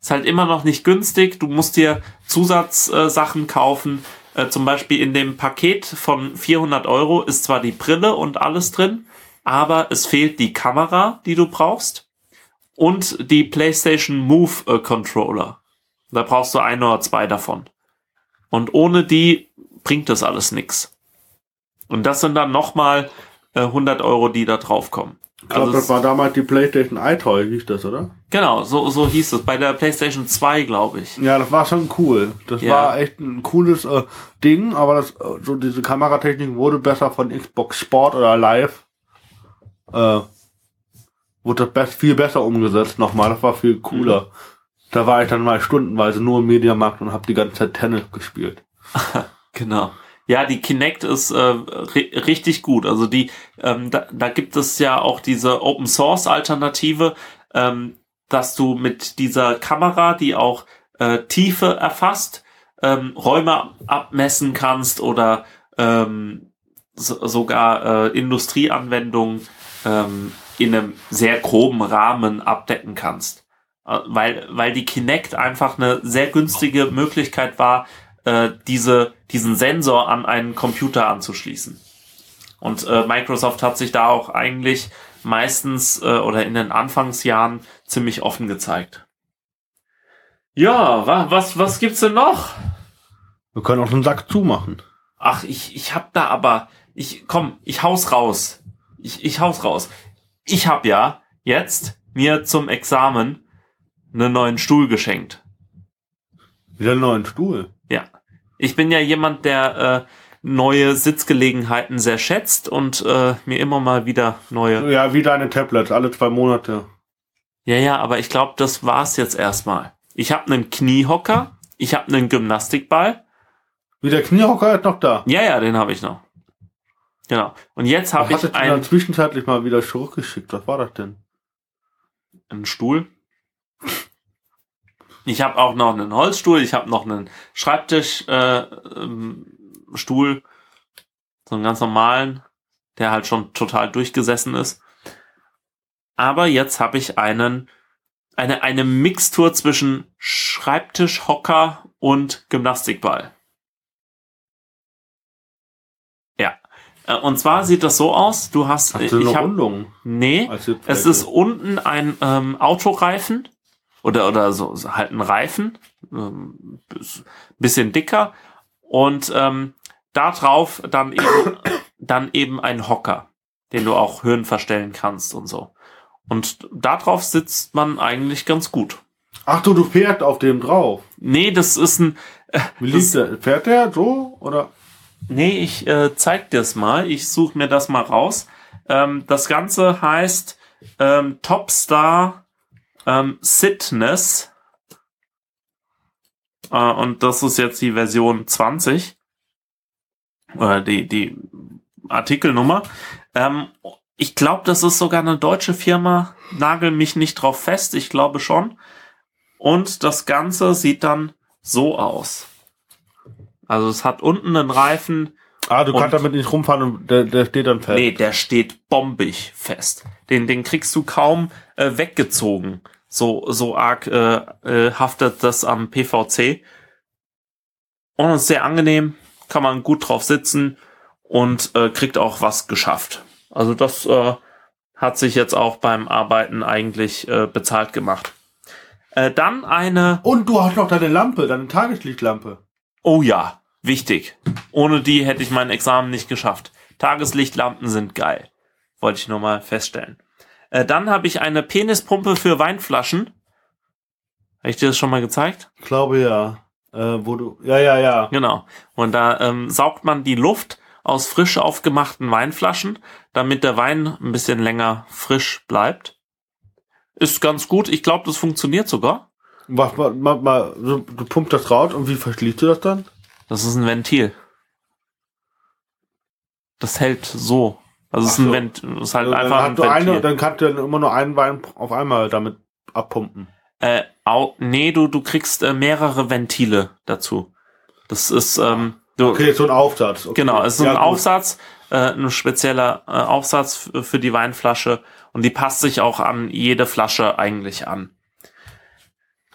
ist halt immer noch nicht günstig. Du musst dir Zusatzsachen äh, kaufen. Äh, zum Beispiel in dem Paket von 400 Euro ist zwar die Brille und alles drin, aber es fehlt die Kamera, die du brauchst und die PlayStation Move äh, Controller. Da brauchst du ein oder zwei davon. Und ohne die bringt das alles nix. Und das sind dann nochmal äh, 100 Euro, die da draufkommen. Ich glaube, Also das war damals die PlayStation iToy, hieß das, oder? Genau, so, so hieß es. Bei der PlayStation 2, glaube ich. Ja, das war schon cool. Das Ja. war echt ein cooles äh, Ding, aber das, äh, so diese Kameratechnik wurde besser von Xbox Sport oder Live. Äh, wurde das best, viel besser umgesetzt nochmal. Das war viel cooler. Da war ich dann mal stundenweise nur im Mediamarkt und habe die ganze Zeit Tennis gespielt. Genau. Ja, die Kinect ist äh, ri richtig gut. Also die, ähm, da, da gibt es ja auch diese Open Source Alternative, ähm, dass du mit dieser Kamera, die auch äh, Tiefe erfasst, ähm, Räume abmessen kannst oder ähm, so, sogar äh, Industrieanwendungen ähm, in einem sehr groben Rahmen abdecken kannst. Äh, weil, weil die Kinect einfach eine sehr günstige Möglichkeit war, äh, diese, diesen Sensor an einen Computer anzuschließen. Und äh, Microsoft hat sich da auch eigentlich meistens äh, oder in den Anfangsjahren ziemlich offen gezeigt. Ja, wa, was, was gibt's denn noch? Wir können auch den Sack zumachen. Ach, ich, ich hab da aber, ich, komm, ich haus raus. Ich, ich haus raus. Ich hab ja jetzt mir zum Examen einen neuen Stuhl geschenkt. Wieder einen neuen Stuhl. Ich bin ja jemand, der äh, neue Sitzgelegenheiten sehr schätzt und äh, mir immer mal wieder neue. Ja, wie deine Tablets, alle zwei Monate. Ja, ja, aber ich glaube, das war's jetzt erstmal. Ich habe einen Kniehocker, ich habe einen Gymnastikball. Wie der Kniehocker ist noch da. Ja, ja, den habe ich noch. Genau. Und jetzt habe Hast du ich dann einen, zwischenzeitlich mal wieder zurückgeschickt? Was war das denn? einen Stuhl. Ich habe auch noch einen Holzstuhl, ich habe noch einen Schreibtischstuhl, äh, ähm, so einen ganz normalen, der halt schon total durchgesessen ist. Aber jetzt habe ich einen eine eine Mixtur zwischen Schreibtischhocker und Gymnastikball. Ja. Äh, Und zwar sieht das so aus, du hast, Hast du eine ich habe Rundung nee, es ist unten ein ähm, Autoreifen oder oder so, so halt ein Reifen, ähm, bis- bisschen dicker und ähm, da drauf dann eben dann eben ein Hocker, den du auch Höhen verstellen kannst und so. Und da drauf sitzt man eigentlich ganz gut. Ach du, du fährst auf dem drauf. Nee, das ist ein Wie Das- liegt der? Fährt der so? Oder? Nee, ich äh, zeig dir's mal. Ich suche mir das mal raus. Ähm, das Ganze heißt ähm, Topstar ähm, Sitness. Äh, und das ist jetzt die Version 20. Oder die, die Artikelnummer. Ähm, ich glaube, das ist sogar eine deutsche Firma. Nagel mich nicht drauf fest. Ich glaube schon. Und das Ganze sieht dann so aus. Also es hat unten einen Reifen. Ah, du kannst damit nicht rumfahren und der, der steht dann fest. Nee, der steht bombig fest. Den, den kriegst du kaum äh, weggezogen. So, so arg äh, äh, haftet das am PVC. Und ist sehr angenehm, kann man gut drauf sitzen und äh, kriegt auch was geschafft. Also das äh, hat sich jetzt auch beim Arbeiten eigentlich äh, bezahlt gemacht. Äh, dann eine Und du hast noch deine Lampe, deine Tageslichtlampe. Oh ja, wichtig. Ohne die hätte ich mein Examen nicht geschafft. Tageslichtlampen sind geil. Wollte ich nur mal feststellen. Äh, dann habe ich eine Penispumpe für Weinflaschen. Habe ich dir das schon mal gezeigt? Ich glaube ja. Äh, wo du. Ja, ja, ja. Genau. Und da ähm, saugt man die Luft aus frisch aufgemachten Weinflaschen, damit der Wein ein bisschen länger frisch bleibt. Ist ganz gut. Ich glaube, das funktioniert sogar. Mach mal, mach mal, so, du pumpst das raus und wie verschließt du das dann? Das ist ein Ventil. Das hält so. Also es ist ein. Das ist halt dann, einfach ein Ventil. eine, dann kannst du dann immer nur einen Wein auf einmal damit abpumpen. Äh, Au, nee, du, du kriegst äh, mehrere Ventile dazu. Das ist, ähm, du, Okay, so ein Aufsatz. Okay. genau, es ist Ja, ein gut. Aufsatz, äh, ein spezieller äh, Aufsatz für die Weinflasche und die passt sich auch an jede Flasche eigentlich an.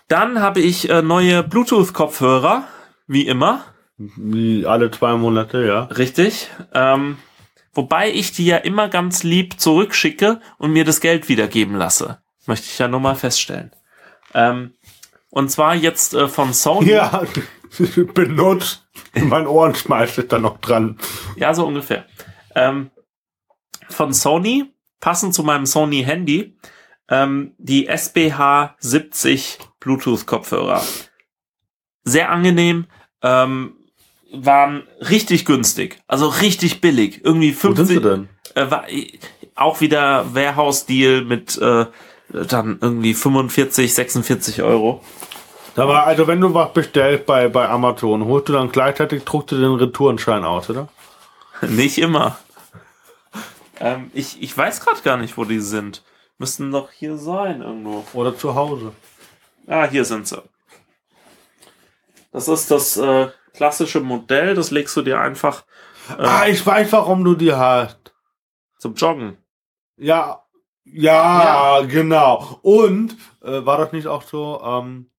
Dann habe ich äh, neue Bluetooth-Kopfhörer, wie immer. Alle zwei Monate, ja. Richtig. Ähm, wobei ich die ja immer ganz lieb zurückschicke und mir das Geld wiedergeben lasse. Möchte ich ja nur mal feststellen. Ähm, und zwar jetzt äh, von Sony. Ja, benutzt. In meinen Ohren schmeißt es dann noch dran. Ja, so ungefähr. Ähm, von Sony, passend zu meinem Sony Handy, ähm, die SBH 70 Bluetooth Kopfhörer. Sehr angenehm, ähm, waren richtig günstig, also richtig billig, irgendwie Wo sind 50, sie denn? äh, war auch wieder Warehouse-Deal mit äh, dann irgendwie 45, 46 Euro. Aber also wenn du was bestellst bei, bei Amazon, holst du dann gleichzeitig, druckst du den Retourenschein aus, oder? Nicht immer. Ähm, ich, ich weiß gerade gar nicht, wo die sind. Müssten doch hier sein irgendwo. Oder zu Hause. Ah, hier sind sie. Das ist das äh, klassische Modell, das legst du dir einfach Ah, ich weiß, warum du die hast. zum Joggen. Ja, ja, genau. Und äh, war das nicht auch so, ähm,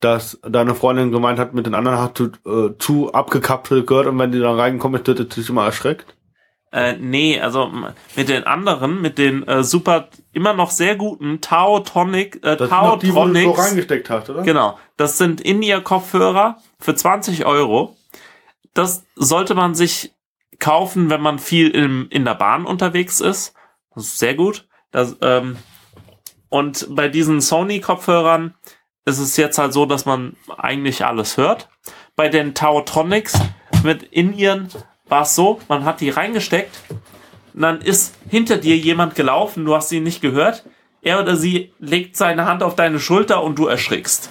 dass deine Freundin gemeint hat, mit den anderen hast du äh, zu abgekapselt gehört und wenn die dann reinkommen, ist, hat sich immer erschreckt? Äh, nee, also mit den anderen, mit den äh, super, immer noch sehr guten Tao Tonic, äh, Das sind noch die, wo du so Taotronics. reingesteckt hast, oder? Genau, das sind In-Ear-Kopfhörer für 20 Euro. Das sollte man sich kaufen, wenn man viel im, in der Bahn unterwegs ist. Das ist sehr gut. Das, ähm, und bei diesen Sony-Kopfhörern ist es jetzt halt so, dass man eigentlich alles hört. Bei den Taotronics mit In-Earen war es so, man hat die reingesteckt dann ist hinter dir jemand gelaufen, du hast sie nicht gehört. Er oder sie legt seine Hand auf deine Schulter und du erschrickst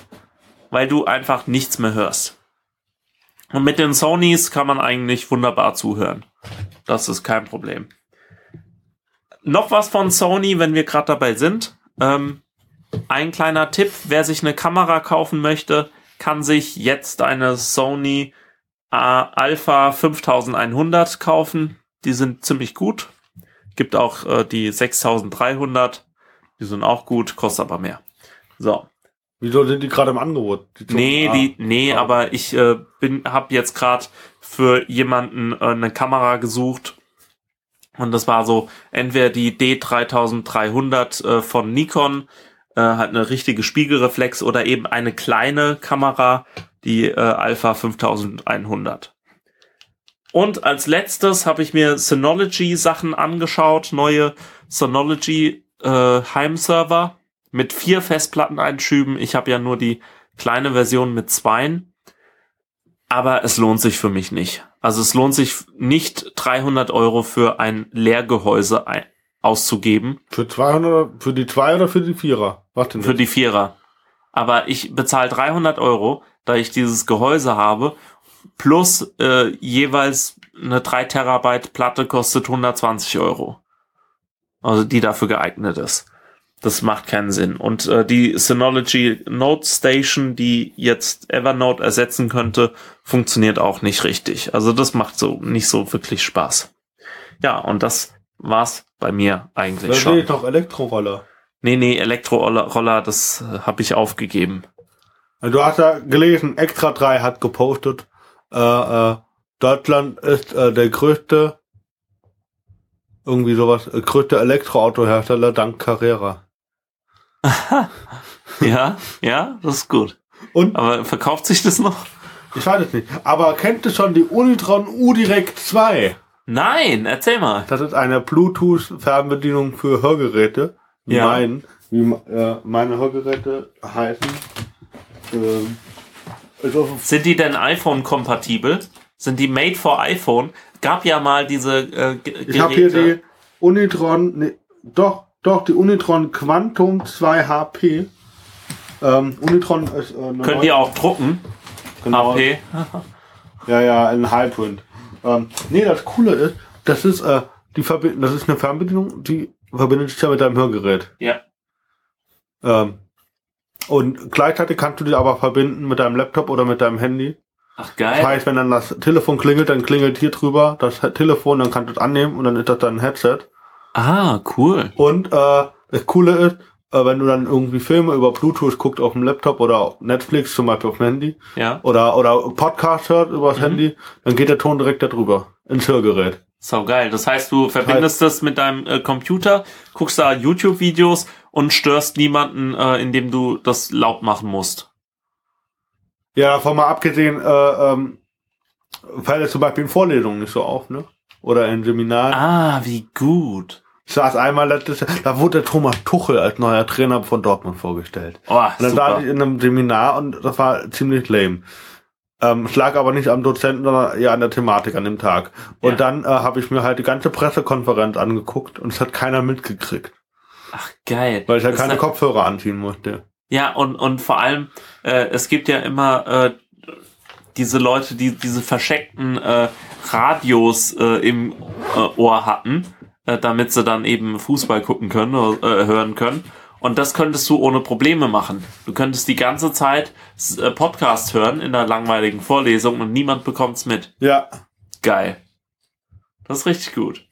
weil du einfach nichts mehr hörst. Und mit den Sonys kann man eigentlich wunderbar zuhören. Das ist kein Problem. Noch was von Sony, wenn wir gerade dabei sind. Ähm, ein kleiner Tipp, wer sich eine Kamera kaufen möchte, kann sich jetzt eine Sony Alpha 5100 kaufen. Die sind ziemlich gut. Gibt auch äh, die 6300. Die sind auch gut, kostet aber mehr. So. Wieso sind die gerade im Angebot? Die zum- Nee, ah, die, nee, ah. aber ich äh, bin, habe jetzt gerade für jemanden äh, eine Kamera gesucht und das war so entweder die D3300 äh, von Nikon, äh, hat eine richtige Spiegelreflex oder eben eine kleine Kamera, die äh, Alpha 5100. Und als letztes habe ich mir Synology Sachen angeschaut, neue Synology äh, Heimserver mit vier Festplatteneinschüben. Ich habe ja nur die kleine Version mit zweien. Aber es lohnt sich für mich nicht. Also es lohnt sich nicht 300 Euro für ein Leergehäuse ein auszugeben Für 200, für die zwei oder für die Vierer? Denn? für die Vierer. Aber ich bezahle 300 Euro, da ich dieses Gehäuse habe, plus äh, jeweils eine 3 Terabyte Platte kostet 120 Euro. Also die dafür geeignet ist. Das macht keinen Sinn. Und äh, die Synology Note Station, die jetzt Evernote ersetzen könnte, funktioniert auch nicht richtig. Also das macht so nicht so wirklich Spaß. Ja, und das war's bei mir eigentlich Da schon. sehe ich noch Elektroroller. Nee, nee, Elektroroller, das äh, habe ich aufgegeben. Du hast ja gelesen, Extra 3 hat gepostet, äh, äh, Deutschland ist äh, der größte, irgendwie sowas, äh, größte Elektroautohersteller dank Carrera. Ja, ja, das ist gut. Und Aber verkauft sich das noch? ich weiß es nicht, aber kennt ihr schon die Unitron U-Direct 2? Nein, erzähl mal. Das ist eine Bluetooth-Fernbedienung für Hörgeräte. Ja. mein, wie äh, meine Hörgeräte heißen. Ähm, also Sind die denn iPhone-kompatibel? Sind die made for iPhone? Gab ja mal diese äh, Ge- Ich habe hier Geräte. die Unitron, nee, doch, doch, die Unitron Quantum 2 HP. Ähm, Unitron ist äh, Können die auch drucken? genau, HP? Ja, ja, ein Hyprint. Ähm, nee, das Coole ist, das ist, äh, die Verbi das ist eine Fernbedienung, die verbindet sich ja mit deinem Hörgerät. Ja. Ähm, Und gleichzeitig kannst du die aber verbinden mit deinem Laptop oder mit deinem Handy. Ach Das geil. heißt, wenn dann das Telefon klingelt, dann klingelt hier drüber das Telefon, dann kannst du es annehmen und dann ist das dein Headset. Ah, cool. Und äh, das Coole ist, äh, wenn du dann irgendwie Filme über Bluetooth guckst auf dem Laptop oder auf Netflix zum Beispiel auf dem Handy Ja, oder oder Podcast hört übers Mhm. Handy, dann geht der Ton direkt da drüber ins Hörgerät. so geil. Das heißt, du verbindest das mit deinem äh, Computer, guckst da YouTube-Videos und störst niemanden, äh, indem du das laut machen musst. Ja, davon mal abgesehen, äh, ähm, fällt es zum Beispiel in Vorlesungen nicht so auf, ne? Oder in Seminaren. Ah, wie gut. Ich saß einmal letztes Jahr, da wurde Thomas Tuchel als neuer Trainer von Dortmund vorgestellt. Oh, Und dann saß ich in einem Seminar und das war ziemlich lame. Ähm, es lag aber nicht am Dozenten, sondern eher an der Thematik an dem Tag. Und Ja. dann äh, habe ich mir halt die ganze Pressekonferenz angeguckt und es hat keiner mitgekriegt, Ach, geil. weil ich halt Das keine Kopfhörer anziehen musste. Ja, und, und vor allem, äh, es gibt ja immer äh, diese Leute, die diese versteckten äh, Radios äh, im äh, Ohr hatten, äh, damit sie dann eben Fußball gucken können, äh, hören können. Und das könntest du ohne Probleme machen. Du könntest die ganze Zeit äh, Podcast hören in der langweiligen Vorlesung und niemand bekommt's mit. Ja, Geil. Das ist richtig gut.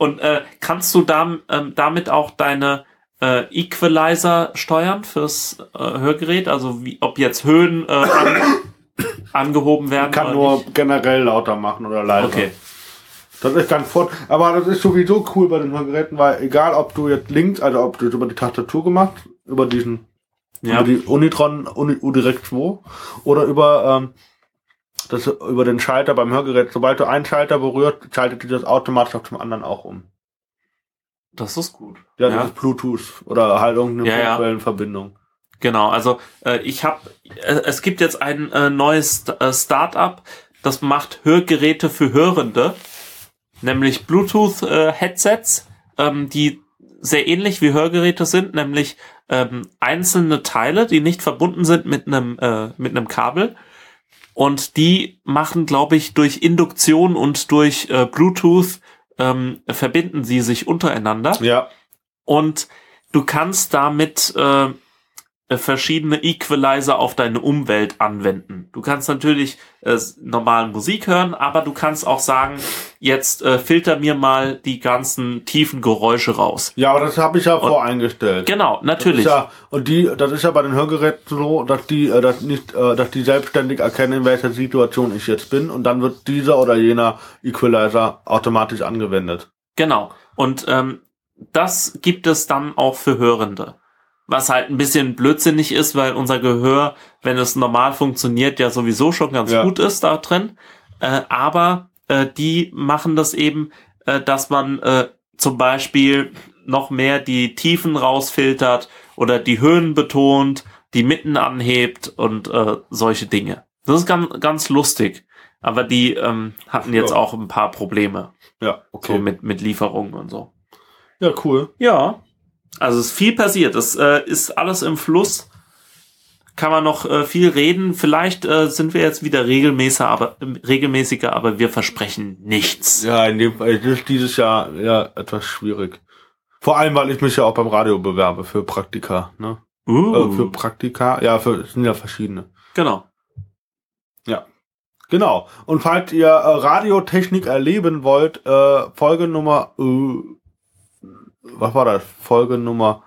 Und äh, kannst du dam, ähm, damit auch deine äh, Equalizer steuern fürs äh, Hörgerät? Also wie, ob jetzt Höhen äh, an, angehoben werden? kann oder nur nicht? generell lauter machen oder leiser. Okay. Das ist ganz fort. Aber das ist sowieso cool bei den Hörgeräten, weil egal ob du jetzt links, also ob du über die Tastatur gemacht, über diesen, Ja. über die Unitron Uni, U-Direct 2 oder über ähm, das über den Schalter beim Hörgerät. Sobald du einen Schalter berührt, schaltet sich das automatisch auf zum anderen auch um. Das ist gut. Ja, das Ja. ist Bluetooth oder halt irgendeine Ja, ja. Funkquellenverbindung. Genau, also äh, ich habe, äh, es gibt jetzt ein äh, neues äh, Startup, das macht Hörgeräte für Hörende, nämlich Bluetooth-Headsets, ähm, die sehr ähnlich wie Hörgeräte sind, nämlich ähm, einzelne Teile, die nicht verbunden sind mit einem äh, mit einem Kabel. Und die machen, glaube ich, durch Induktion und durch äh, Bluetooth ähm, verbinden sie sich untereinander. Ja, und du kannst damit äh, verschiedene Equalizer auf deine Umwelt anwenden. Du kannst natürlich äh, normalen Musik hören, aber du kannst auch sagen, jetzt äh, filter mir mal die ganzen tiefen Geräusche raus. ja, aber das habe ich ja voreingestellt. Genau, natürlich. Ja, und die, das ist ja bei den Hörgeräten so, dass die, äh, das nicht, äh, dass die selbstständig erkennen, in welcher Situation ich jetzt bin, und dann wird dieser oder jener Equalizer automatisch angewendet. Genau. Und ähm, das gibt es dann auch für Hörende. Was halt ein bisschen blödsinnig ist, weil unser Gehör, wenn es normal funktioniert, ja sowieso schon ganz Ja. gut ist da drin. Äh, aber äh, die machen das eben, äh, dass man äh, zum Beispiel noch mehr die Tiefen rausfiltert oder die Höhen betont, die Mitten anhebt und äh, solche Dinge. Das ist ganz, ganz lustig. Aber die ähm, hatten jetzt Ja. auch ein paar Probleme. Ja, So mit, mit Lieferungen und so. Ja, cool. Ja. Also es ist viel passiert. Es äh, ist alles im Fluss. Kann man noch äh, viel reden. Vielleicht äh, sind wir jetzt wieder regelmäßiger, aber, äh, regelmäßiger, aber wir versprechen nichts. Ja, in dem Fall ist dieses Jahr ja etwas schwierig. Vor allem, weil ich mich ja auch beim Radio bewerbe für Praktika, ne? Uh, Äh, für Praktika, ja, für, es sind ja verschiedene. genau. Genau. Und falls ihr äh, Radiotechnik erleben wollt, äh, Folge Nummer, äh, was war das? Folge Nummer,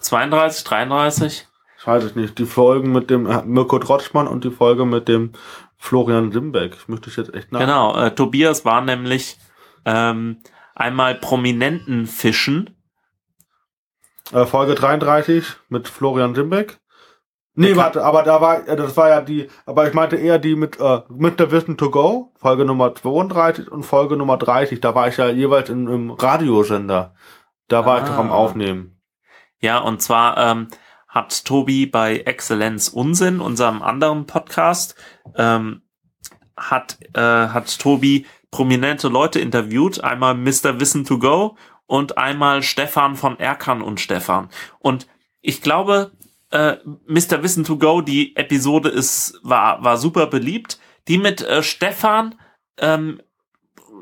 32, 33. ich weiß es nicht, die Folgen mit dem äh, Mirko Trotschmann und die Folge mit dem Florian Simbeck. Ich möchte ich jetzt echt nach. Genau. Äh, Tobias war nämlich ähm, einmal prominenten Fischen. Äh, Folge 33 mit Florian Simbeck. Nee, warte, aber da war, äh, das war ja die, aber ich meinte eher die mit, äh, mit der Wissen to go, Folge Nummer 32 und Folge Nummer 30. Da war ich ja jeweils in, im Radiosender. Da war ich doch am Ah. Aufnehmen. Ja, und zwar ähm, hat Tobi bei Exzellenz Unsinn, unserem anderen Podcast, ähm, hat, äh, hat Tobi prominente Leute interviewt. Einmal Mr. Wissen to Go und einmal Stefan von Erkan und Stefan. Und ich glaube, äh, Mr. Wissen to Go, die Episode ist, war, war super beliebt. Die mit äh, Stefan ähm,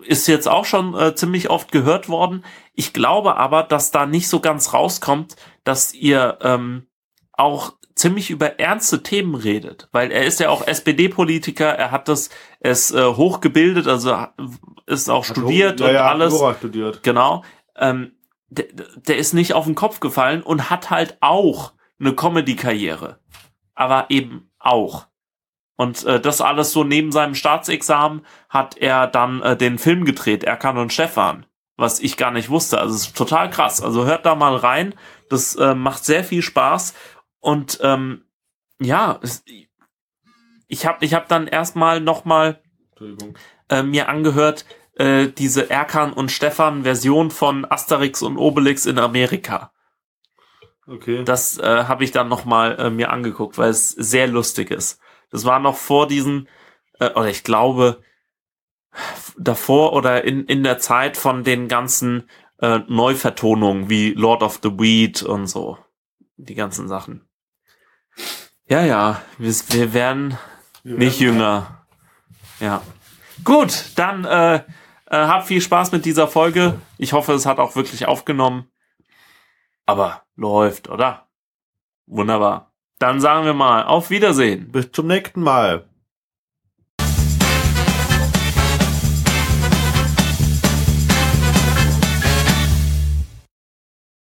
ist jetzt auch schon äh, ziemlich oft gehört worden. Ich glaube aber, dass da nicht so ganz rauskommt, dass ihr ähm, auch ziemlich über ernste Themen redet, weil er ist ja auch SPD-Politiker, er hat das, er ist äh, hochgebildet, also ist auch studiert ja, und ja, alles. Jura studiert. Genau. Ähm, der, der ist nicht auf den Kopf gefallen und hat halt auch eine Comedy-Karriere. Aber eben auch. Und äh, das alles so neben seinem Staatsexamen hat er dann äh, den Film gedreht, Erkan und Stefan, was ich gar nicht wusste. Also es ist total krass. Also hört da mal rein. Das äh, macht sehr viel Spaß. Und ähm, ja, es, ich habe ich hab dann erstmal nochmal äh, mir angehört, äh, diese Erkan und Stefan Version von Asterix und Obelix in Amerika. Okay. Das äh, habe ich dann nochmal äh, mir angeguckt, weil es sehr lustig ist. Das war noch vor diesen, äh, oder ich glaube, davor oder in, in der Zeit von den ganzen äh, Neuvertonungen wie Lord of the Weed und so. Die ganzen Sachen. Ja, ja, wir, wir werden Wir nicht werden- jünger. Ja. Gut, dann äh, äh, hab viel Spaß mit dieser Folge. Ich hoffe, es hat auch wirklich aufgenommen. Aber läuft, oder? Wunderbar. Dann sagen wir mal auf Wiedersehen. Bis zum nächsten Mal.